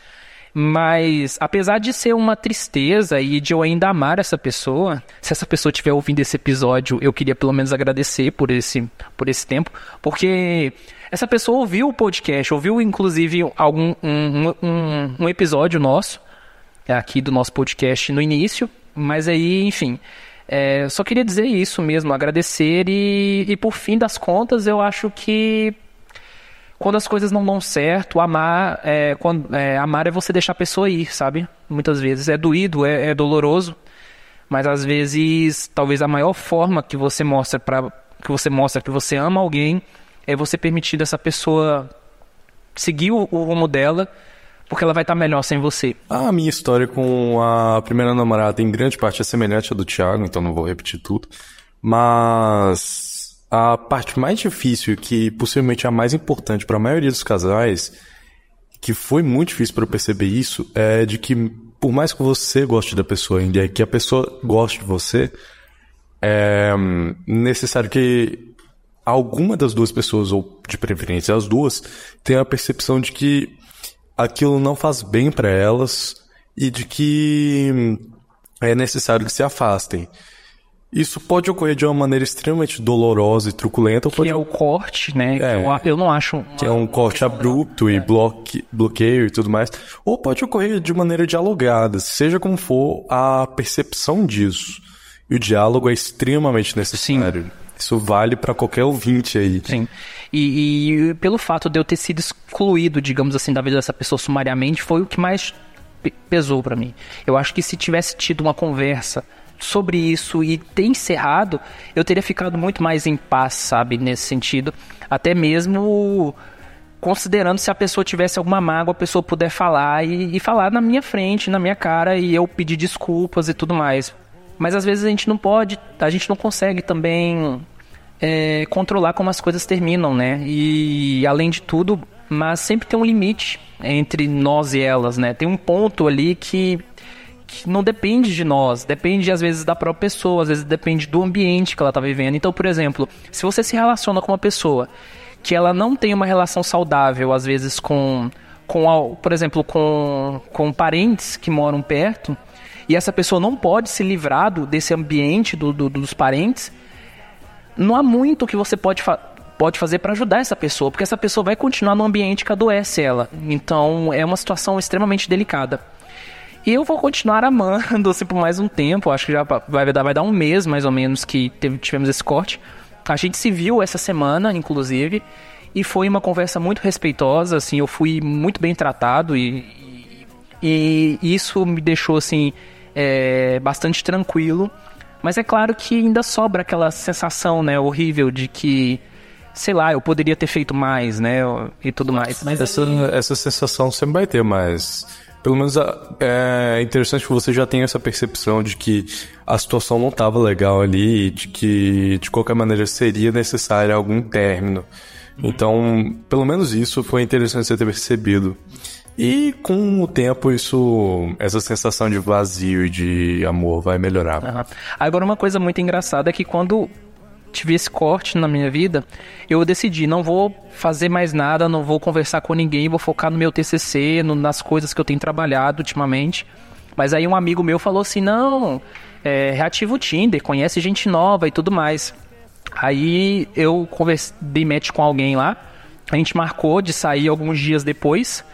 Mas, apesar de ser uma tristeza e de eu ainda amar essa pessoa, se essa pessoa estiver ouvindo esse episódio, eu queria pelo menos agradecer por esse, por esse tempo, porque essa pessoa ouviu o podcast, ouviu inclusive algum um, um, um episódio nosso, é, aqui do nosso podcast no início, mas aí, enfim. É, só queria dizer isso mesmo, agradecer e, e por fim das contas, eu acho que quando as coisas não dão certo, amar é, quando, é, amar é você deixar a pessoa ir, sabe? Muitas vezes é doído, é, é doloroso, mas às vezes talvez a maior forma que você mostra para que você mostra que você ama alguém é você permitir dessa pessoa seguir o, o rumo dela porque ela vai estar melhor sem você. A minha história com a primeira namorada, em grande parte, é semelhante à do Thiago, então não vou repetir tudo. Mas a parte mais difícil, que possivelmente é a mais importante para a maioria dos casais, que foi muito difícil para eu perceber isso, é de que por mais que você goste da pessoa ainda, que a pessoa goste de você, é necessário que alguma das duas pessoas, ou de preferência as duas, tenha a percepção de que aquilo não faz bem para elas e de que é necessário que se afastem. Isso pode ocorrer de uma maneira extremamente dolorosa e truculenta. Que pode... é o corte, né? É. Eu, eu não acho. Que é um corte abrupto e bloque, bloqueio e tudo mais. Ou pode ocorrer de maneira dialogada, seja como for a percepção disso. E o diálogo é extremamente necessário. Isso vale para qualquer ouvinte aí. Sim. E, e pelo fato de eu ter sido excluído, digamos assim, da vida dessa pessoa sumariamente, foi o que mais pe- pesou para mim. Eu acho que se tivesse tido uma conversa sobre isso e ter encerrado, eu teria ficado muito mais em paz, sabe, nesse sentido. Até mesmo considerando se a pessoa tivesse alguma mágoa, a pessoa puder falar e, e falar na minha frente, na minha cara, e eu pedir desculpas e tudo mais. Mas às vezes a gente não pode, a gente não consegue também é, controlar como as coisas terminam, né? E além de tudo, mas sempre tem um limite entre nós e elas, né? Tem um ponto ali que, que não depende de nós, depende às vezes da própria pessoa, às vezes depende do ambiente que ela tá vivendo. Então, por exemplo, se você se relaciona com uma pessoa que ela não tem uma relação saudável, às vezes com, com por exemplo, com, com parentes que moram perto, e essa pessoa não pode se livrar do- desse ambiente do- do- dos parentes, não há muito que você pode, pode fazer para ajudar essa pessoa, porque essa pessoa vai continuar no ambiente que adoece ela. Então é uma situação extremamente delicada. E eu vou continuar amando assim, por mais um tempo, acho que já vai dar, vai dar um mês mais ou menos que teve- tivemos esse corte. A gente se viu essa semana, inclusive, e foi uma conversa muito respeitosa, assim, eu fui muito bem tratado e, e isso me deixou assim é, bastante tranquilo. Mas é claro que ainda sobra aquela sensação, né, horrível de que, sei lá, eu poderia ter feito mais, né, e tudo mais. Mas Essa, essa sensação sempre vai ter, mas pelo menos a- é interessante que você já tenha essa percepção de que a situação não estava legal ali e de que de qualquer maneira seria necessário algum término. Então, pelo menos isso foi interessante você ter percebido. E com o tempo isso, essa sensação de vazio e de amor vai melhorar. Aham. Agora, uma coisa muito engraçada é que quando tive esse corte na minha vida, eu decidi, não vou fazer mais nada, não vou conversar com ninguém, vou focar no meu TCC, no- nas coisas que eu tenho trabalhado ultimamente. Mas aí um amigo meu falou assim, não, é, reativa o Tinder, conhece gente nova e tudo mais. Aí eu conversei, dei match com alguém lá, a gente marcou de sair alguns dias depois.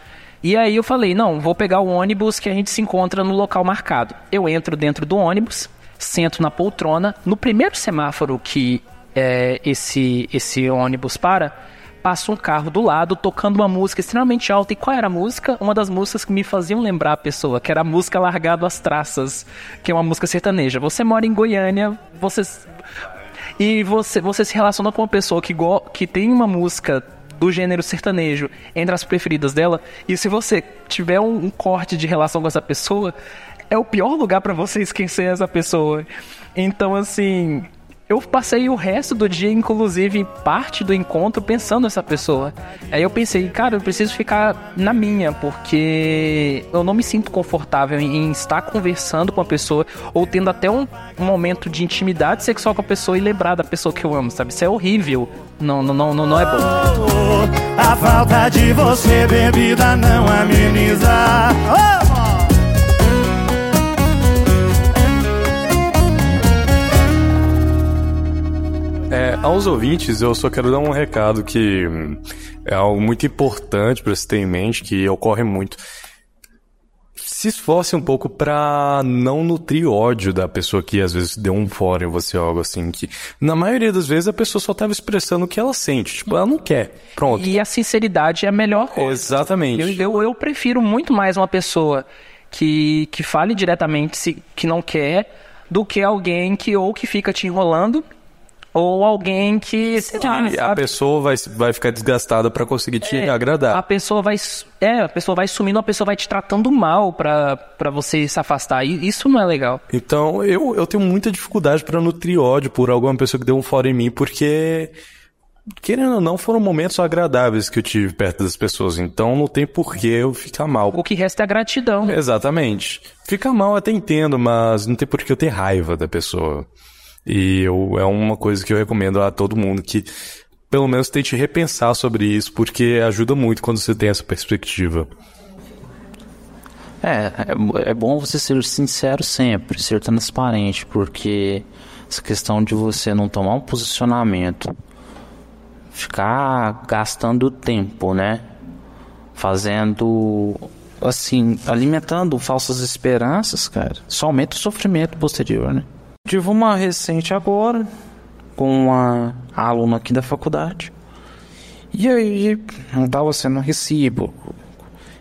E aí eu falei, não, vou pegar o ônibus que a gente se encontra no local marcado. Eu entro dentro do ônibus, sento na poltrona. No primeiro semáforo que é, esse, esse ônibus para, passa um carro do lado tocando uma música extremamente alta. E qual era a música? Uma das músicas que me faziam lembrar a pessoa, que era a música Largado às Traças, que é uma música sertaneja. Você mora em Goiânia, você e você, você se relaciona com uma pessoa que, go, que tem uma música do gênero sertanejo entre as preferidas dela, e se você tiver um, um corte de relação com essa pessoa, é o pior lugar pra você esquecer essa pessoa. Então, assim, eu passei o resto do dia, inclusive parte do encontro, pensando nessa pessoa. Aí eu pensei, cara, eu preciso ficar na minha, porque eu não me sinto confortável em, estar conversando com a pessoa ou tendo até um, momento de intimidade sexual com a pessoa e lembrar da pessoa que eu amo, sabe? Isso é horrível. Não, não, não, não, não é bom. A falta de você, bebida, não ameniza. É, aos ouvintes, eu só quero dar um recado que hum, é algo muito importante para se ter em mente, que ocorre muito. Se esforce um pouco pra não nutrir ódio da pessoa que às vezes deu um fora em você, algo assim, que na maioria das vezes a pessoa só tava expressando o que ela sente, tipo, ela não quer, pronto. E a sinceridade é a melhor coisa. Exatamente. Eu, eu, eu prefiro muito mais uma pessoa que, que fale diretamente se, que não quer do que alguém que ou que fica te enrolando ou alguém que, sei lá, a sabe? pessoa vai, vai ficar desgastada pra conseguir te agradar. a pessoa vai é, a pessoa vai sumindo, a pessoa vai te tratando mal pra você se afastar. E isso não é legal. Então, eu, eu tenho muita dificuldade pra nutrir ódio por alguma pessoa que deu um fora em mim, porque, querendo ou não, foram momentos agradáveis que eu tive perto das pessoas. Então, não tem por que eu ficar mal. O que resta é a gratidão. Exatamente. Ficar mal até entendo, mas não tem por que eu ter raiva da pessoa. E eu, é uma coisa que eu recomendo a todo mundo que pelo menos tente repensar sobre isso, porque ajuda muito quando você tem essa perspectiva. É, é, é bom você ser sincero sempre, ser transparente, porque essa questão de você não tomar um posicionamento, ficar gastando tempo, né? Fazendo assim, alimentando falsas esperanças, cara, só aumenta o sofrimento posterior, né? Tive uma recente agora com uma aluna aqui da faculdade. E aí não estava sendo recíproco.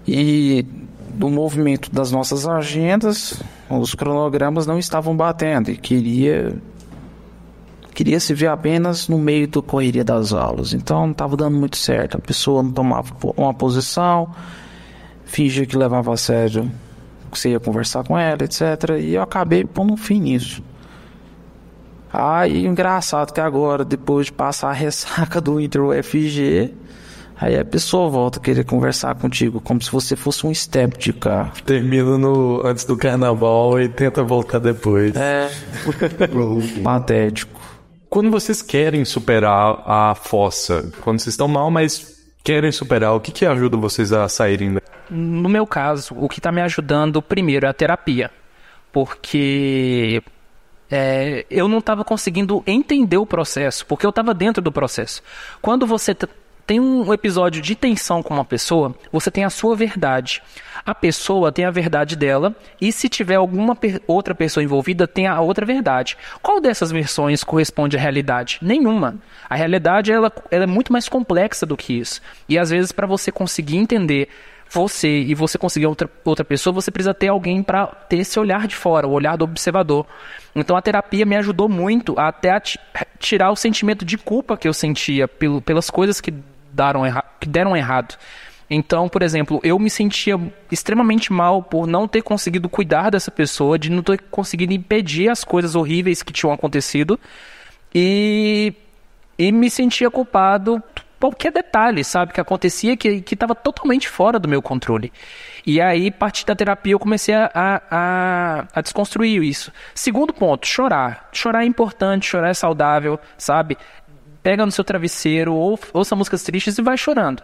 E do movimento das nossas agendas, os cronogramas não estavam batendo e queria queria se ver apenas no meio da correria das aulas. Então não estava dando muito certo. A pessoa não tomava uma posição, fingia que levava a sério que você ia conversar com ela, etc. E eu acabei pondo um fim nisso. Aí, engraçado que agora, depois de passar a ressaca do Inter UFG, aí a pessoa volta a querer conversar contigo, como se você fosse um step de carro. Termina no, antes do carnaval e tenta voltar depois. É. Patético. Quando vocês querem superar a fossa, quando vocês estão mal, mas querem superar, o que que ajuda vocês a saírem. No meu caso, o que está me ajudando primeiro é a terapia. Porque é, eu não estava conseguindo entender o processo, porque eu estava dentro do processo. Quando você tem um episódio de tensão com uma pessoa, você tem a sua verdade. A pessoa tem a verdade dela, e se tiver alguma per- outra pessoa envolvida, tem a outra verdade. Qual dessas versões corresponde à realidade? Nenhuma. A realidade ela, ela é muito mais complexa do que isso. E às vezes, para você conseguir entender você e você conseguir outra, outra pessoa, você precisa ter alguém para ter esse olhar de fora, o olhar do observador. Então a terapia me ajudou muito a até a ti- tirar o sentimento de culpa que eu sentia pelo, pelas coisas que, daram que deram errado. Então, por exemplo, eu me sentia extremamente mal por não ter conseguido cuidar dessa pessoa, de não ter conseguido impedir as coisas horríveis que tinham acontecido. E e me sentia culpado qualquer detalhe, sabe, que acontecia que estava totalmente fora do meu controle. E aí, a partir da terapia, eu comecei a, a, a desconstruir isso. Segundo ponto, chorar. Chorar é importante, chorar é saudável, sabe? Pega no seu travesseiro, ou, ouça músicas tristes e vai chorando.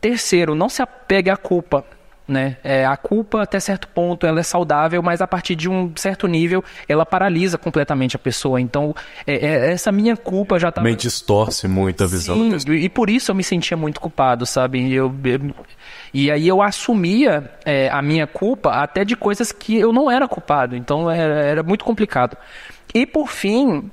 Terceiro, não se apegue à culpa. Né? É, a culpa, até certo ponto, ela é saudável, mas a partir de um certo nível, ela paralisa completamente a pessoa. Então, é, é, essa minha culpa já tá. Também distorce muito a visão. Sim, e por isso eu me sentia muito culpado, sabe? E, eu, eu- e aí eu assumia é, a minha culpa até de coisas que eu não era culpado. Então era, era muito complicado. E por fim,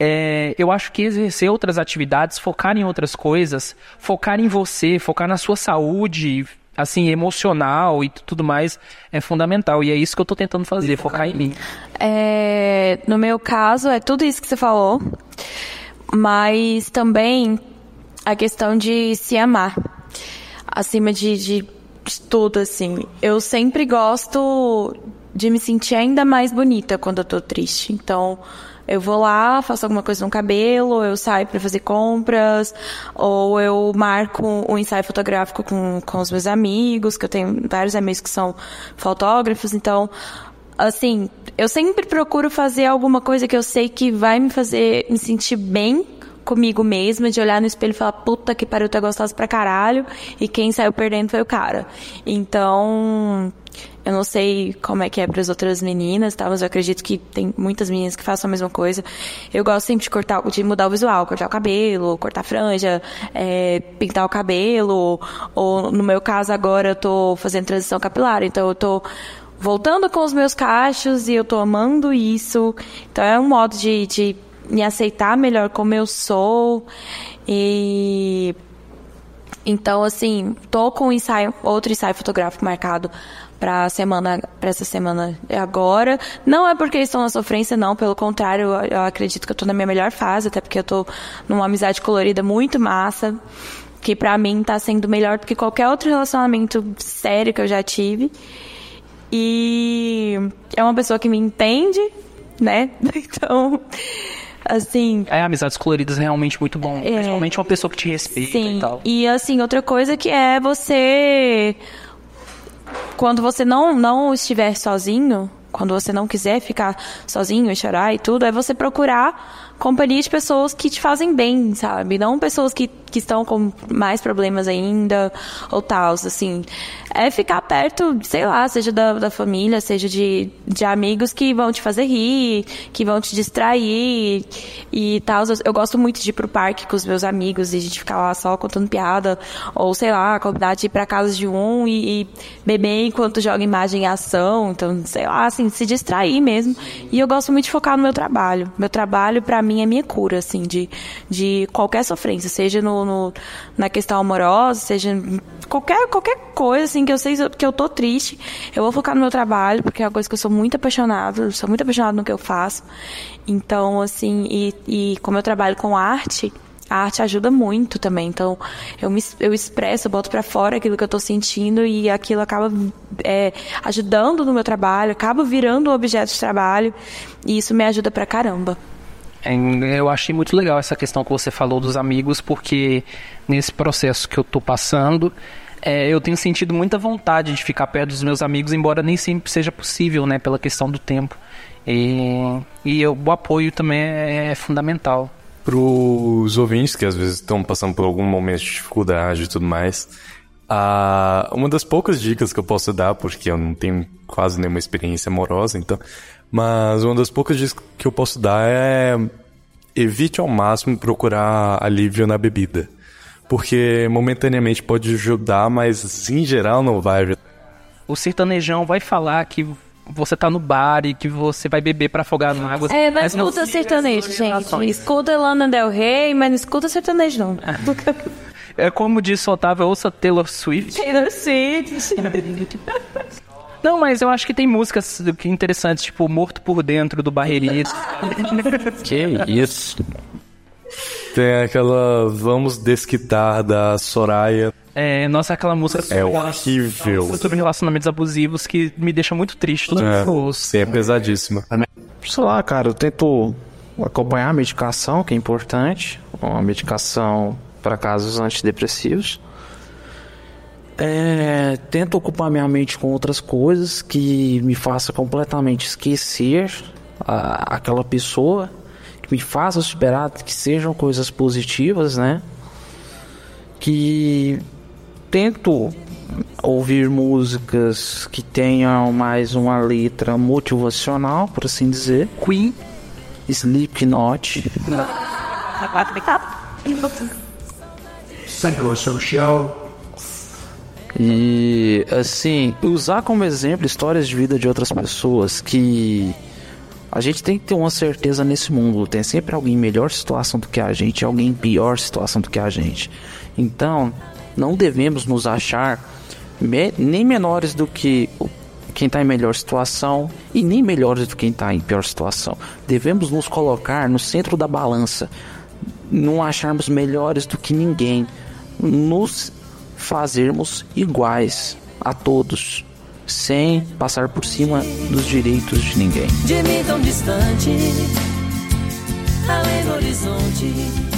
é, eu acho que exercer outras atividades, focar em outras coisas, focar em você, focar na sua saúde, assim, emocional e tudo mais, é fundamental. E é isso que eu tô tentando fazer, focar em mim. É, no meu caso, é tudo isso que você falou, mas também a questão de se amar, acima de, de, de tudo, assim. Eu sempre gosto de me sentir ainda mais bonita quando eu tô triste. Então, Eu vou lá, faço alguma coisa no cabelo, eu saio para fazer compras, ou eu marco um ensaio fotográfico com, com os meus amigos, que eu tenho vários amigos que são fotógrafos, então, assim, eu sempre procuro fazer alguma coisa que eu sei que vai me fazer me sentir bem comigo mesma, de olhar no espelho e falar, puta que pariu, tá gostosa pra caralho, e quem saiu perdendo foi o cara. Então, eu não sei como é que é para as outras meninas, tá? Mas eu acredito que tem muitas meninas que façam a mesma coisa. Eu gosto sempre de cortar, de mudar o visual, cortar o cabelo, cortar a franja, é, pintar o cabelo. Ou no meu caso agora eu tô fazendo transição capilar, então eu tô voltando com os meus cachos e eu tô amando isso. Então é um modo de, de me aceitar melhor como eu sou e então assim tô com um ensaio outro ensaio fotográfico marcado para semana para essa semana agora não é porque estou na sofrência não pelo contrário eu, eu acredito que eu tô na minha melhor fase até porque eu tô numa amizade colorida muito massa que para mim tá sendo melhor do que qualquer outro relacionamento sério que eu já tive e é uma pessoa que me entende né então assim. É, amizades coloridas é realmente muito bom. É, Principalmente uma pessoa que te respeita sim. e tal. E assim, outra coisa que é você. Quando você não, não estiver sozinho, quando você não quiser ficar sozinho e chorar e tudo, é você procurar companhia de pessoas que te fazem bem, sabe? Não pessoas que, que estão com mais problemas ainda ou tal, assim. É ficar perto, sei lá, seja da, da família, seja de, de amigos que vão te fazer rir, que vão te distrair e tal. Eu gosto muito de ir pro parque com os meus amigos e de ficar lá só contando piada, ou sei lá, combinar de ir pra casa de um e, e beber enquanto joga imagem em ação. Então, sei lá, assim, se distrair mesmo. E eu gosto muito de focar no meu trabalho. Meu trabalho, para mim, é minha cura, assim, de, de qualquer sofrência, seja no, no, na questão amorosa, seja qualquer, qualquer coisa, assim, que eu sei que eu tô triste, eu vou focar no meu trabalho, porque é uma coisa que eu sou muito apaixonada, sou muito apaixonada no que eu faço. Então, assim, e, e como eu trabalho com arte, a arte ajuda muito também. Então, eu, me, eu expresso, eu boto para fora aquilo que eu tô sentindo e aquilo acaba é, ajudando no meu trabalho, acaba virando um objeto de trabalho e isso me ajuda pra caramba. É, eu achei muito legal essa questão que você falou dos amigos, porque nesse processo que eu tô passando, é, eu tenho sentido muita vontade de ficar perto dos meus amigos, embora nem sempre seja possível, né, pela questão do tempo. E, e eu, o apoio também é, é fundamental. Para os ouvintes que às vezes estão passando por algum momento de dificuldade e tudo mais, uma das poucas dicas que eu posso dar, porque eu não tenho quase nenhuma experiência amorosa, então mas uma das poucas dicas que eu posso dar é evite ao máximo procurar alívio na bebida. Porque momentaneamente pode ajudar, mas em geral não vai. O sertanejão vai falar que você tá no bar e que você vai beber para afogar na água. É, mas não escuta sertanejo, gente. Escuta Lana Del Rey, mas não escuta sertanejo, não. É como disse o Otávio, ouça Taylor Swift. Taylor Swift. Não, mas eu acho que tem músicas interessantes, tipo Morto por Dentro do Barreirinha. que isso. Tem aquela Vamos Desquitar da Soraya. É, nossa, aquela música é horrível. sobre relacionamentos abusivos que me deixa muito triste. Tudo é, sim, é pesadíssima. Sei lá, cara, eu tento acompanhar a medicação, que é importante. Uma medicação para casos antidepressivos. É, tento ocupar minha mente com outras coisas que me faça completamente esquecer a, aquela pessoa, que me faça esperar que sejam coisas positivas, né? Que tento ouvir músicas que tenham mais uma letra motivacional, por assim dizer. Queen, Slipknot. Psychosocial. E assim, usar como exemplo histórias de vida de outras pessoas que a gente tem que ter uma certeza nesse mundo, tem sempre alguém em melhor situação do que a gente, alguém em pior situação do que a gente. Então, não devemos nos achar me, nem menores do que quem está em melhor situação e nem melhores do que quem está em pior situação. Devemos nos colocar no centro da balança, não acharmos melhores do que ninguém, nos fazermos iguais a todos, sem passar por cima dos direitos de ninguém. De mim tão distante, além do horizonte.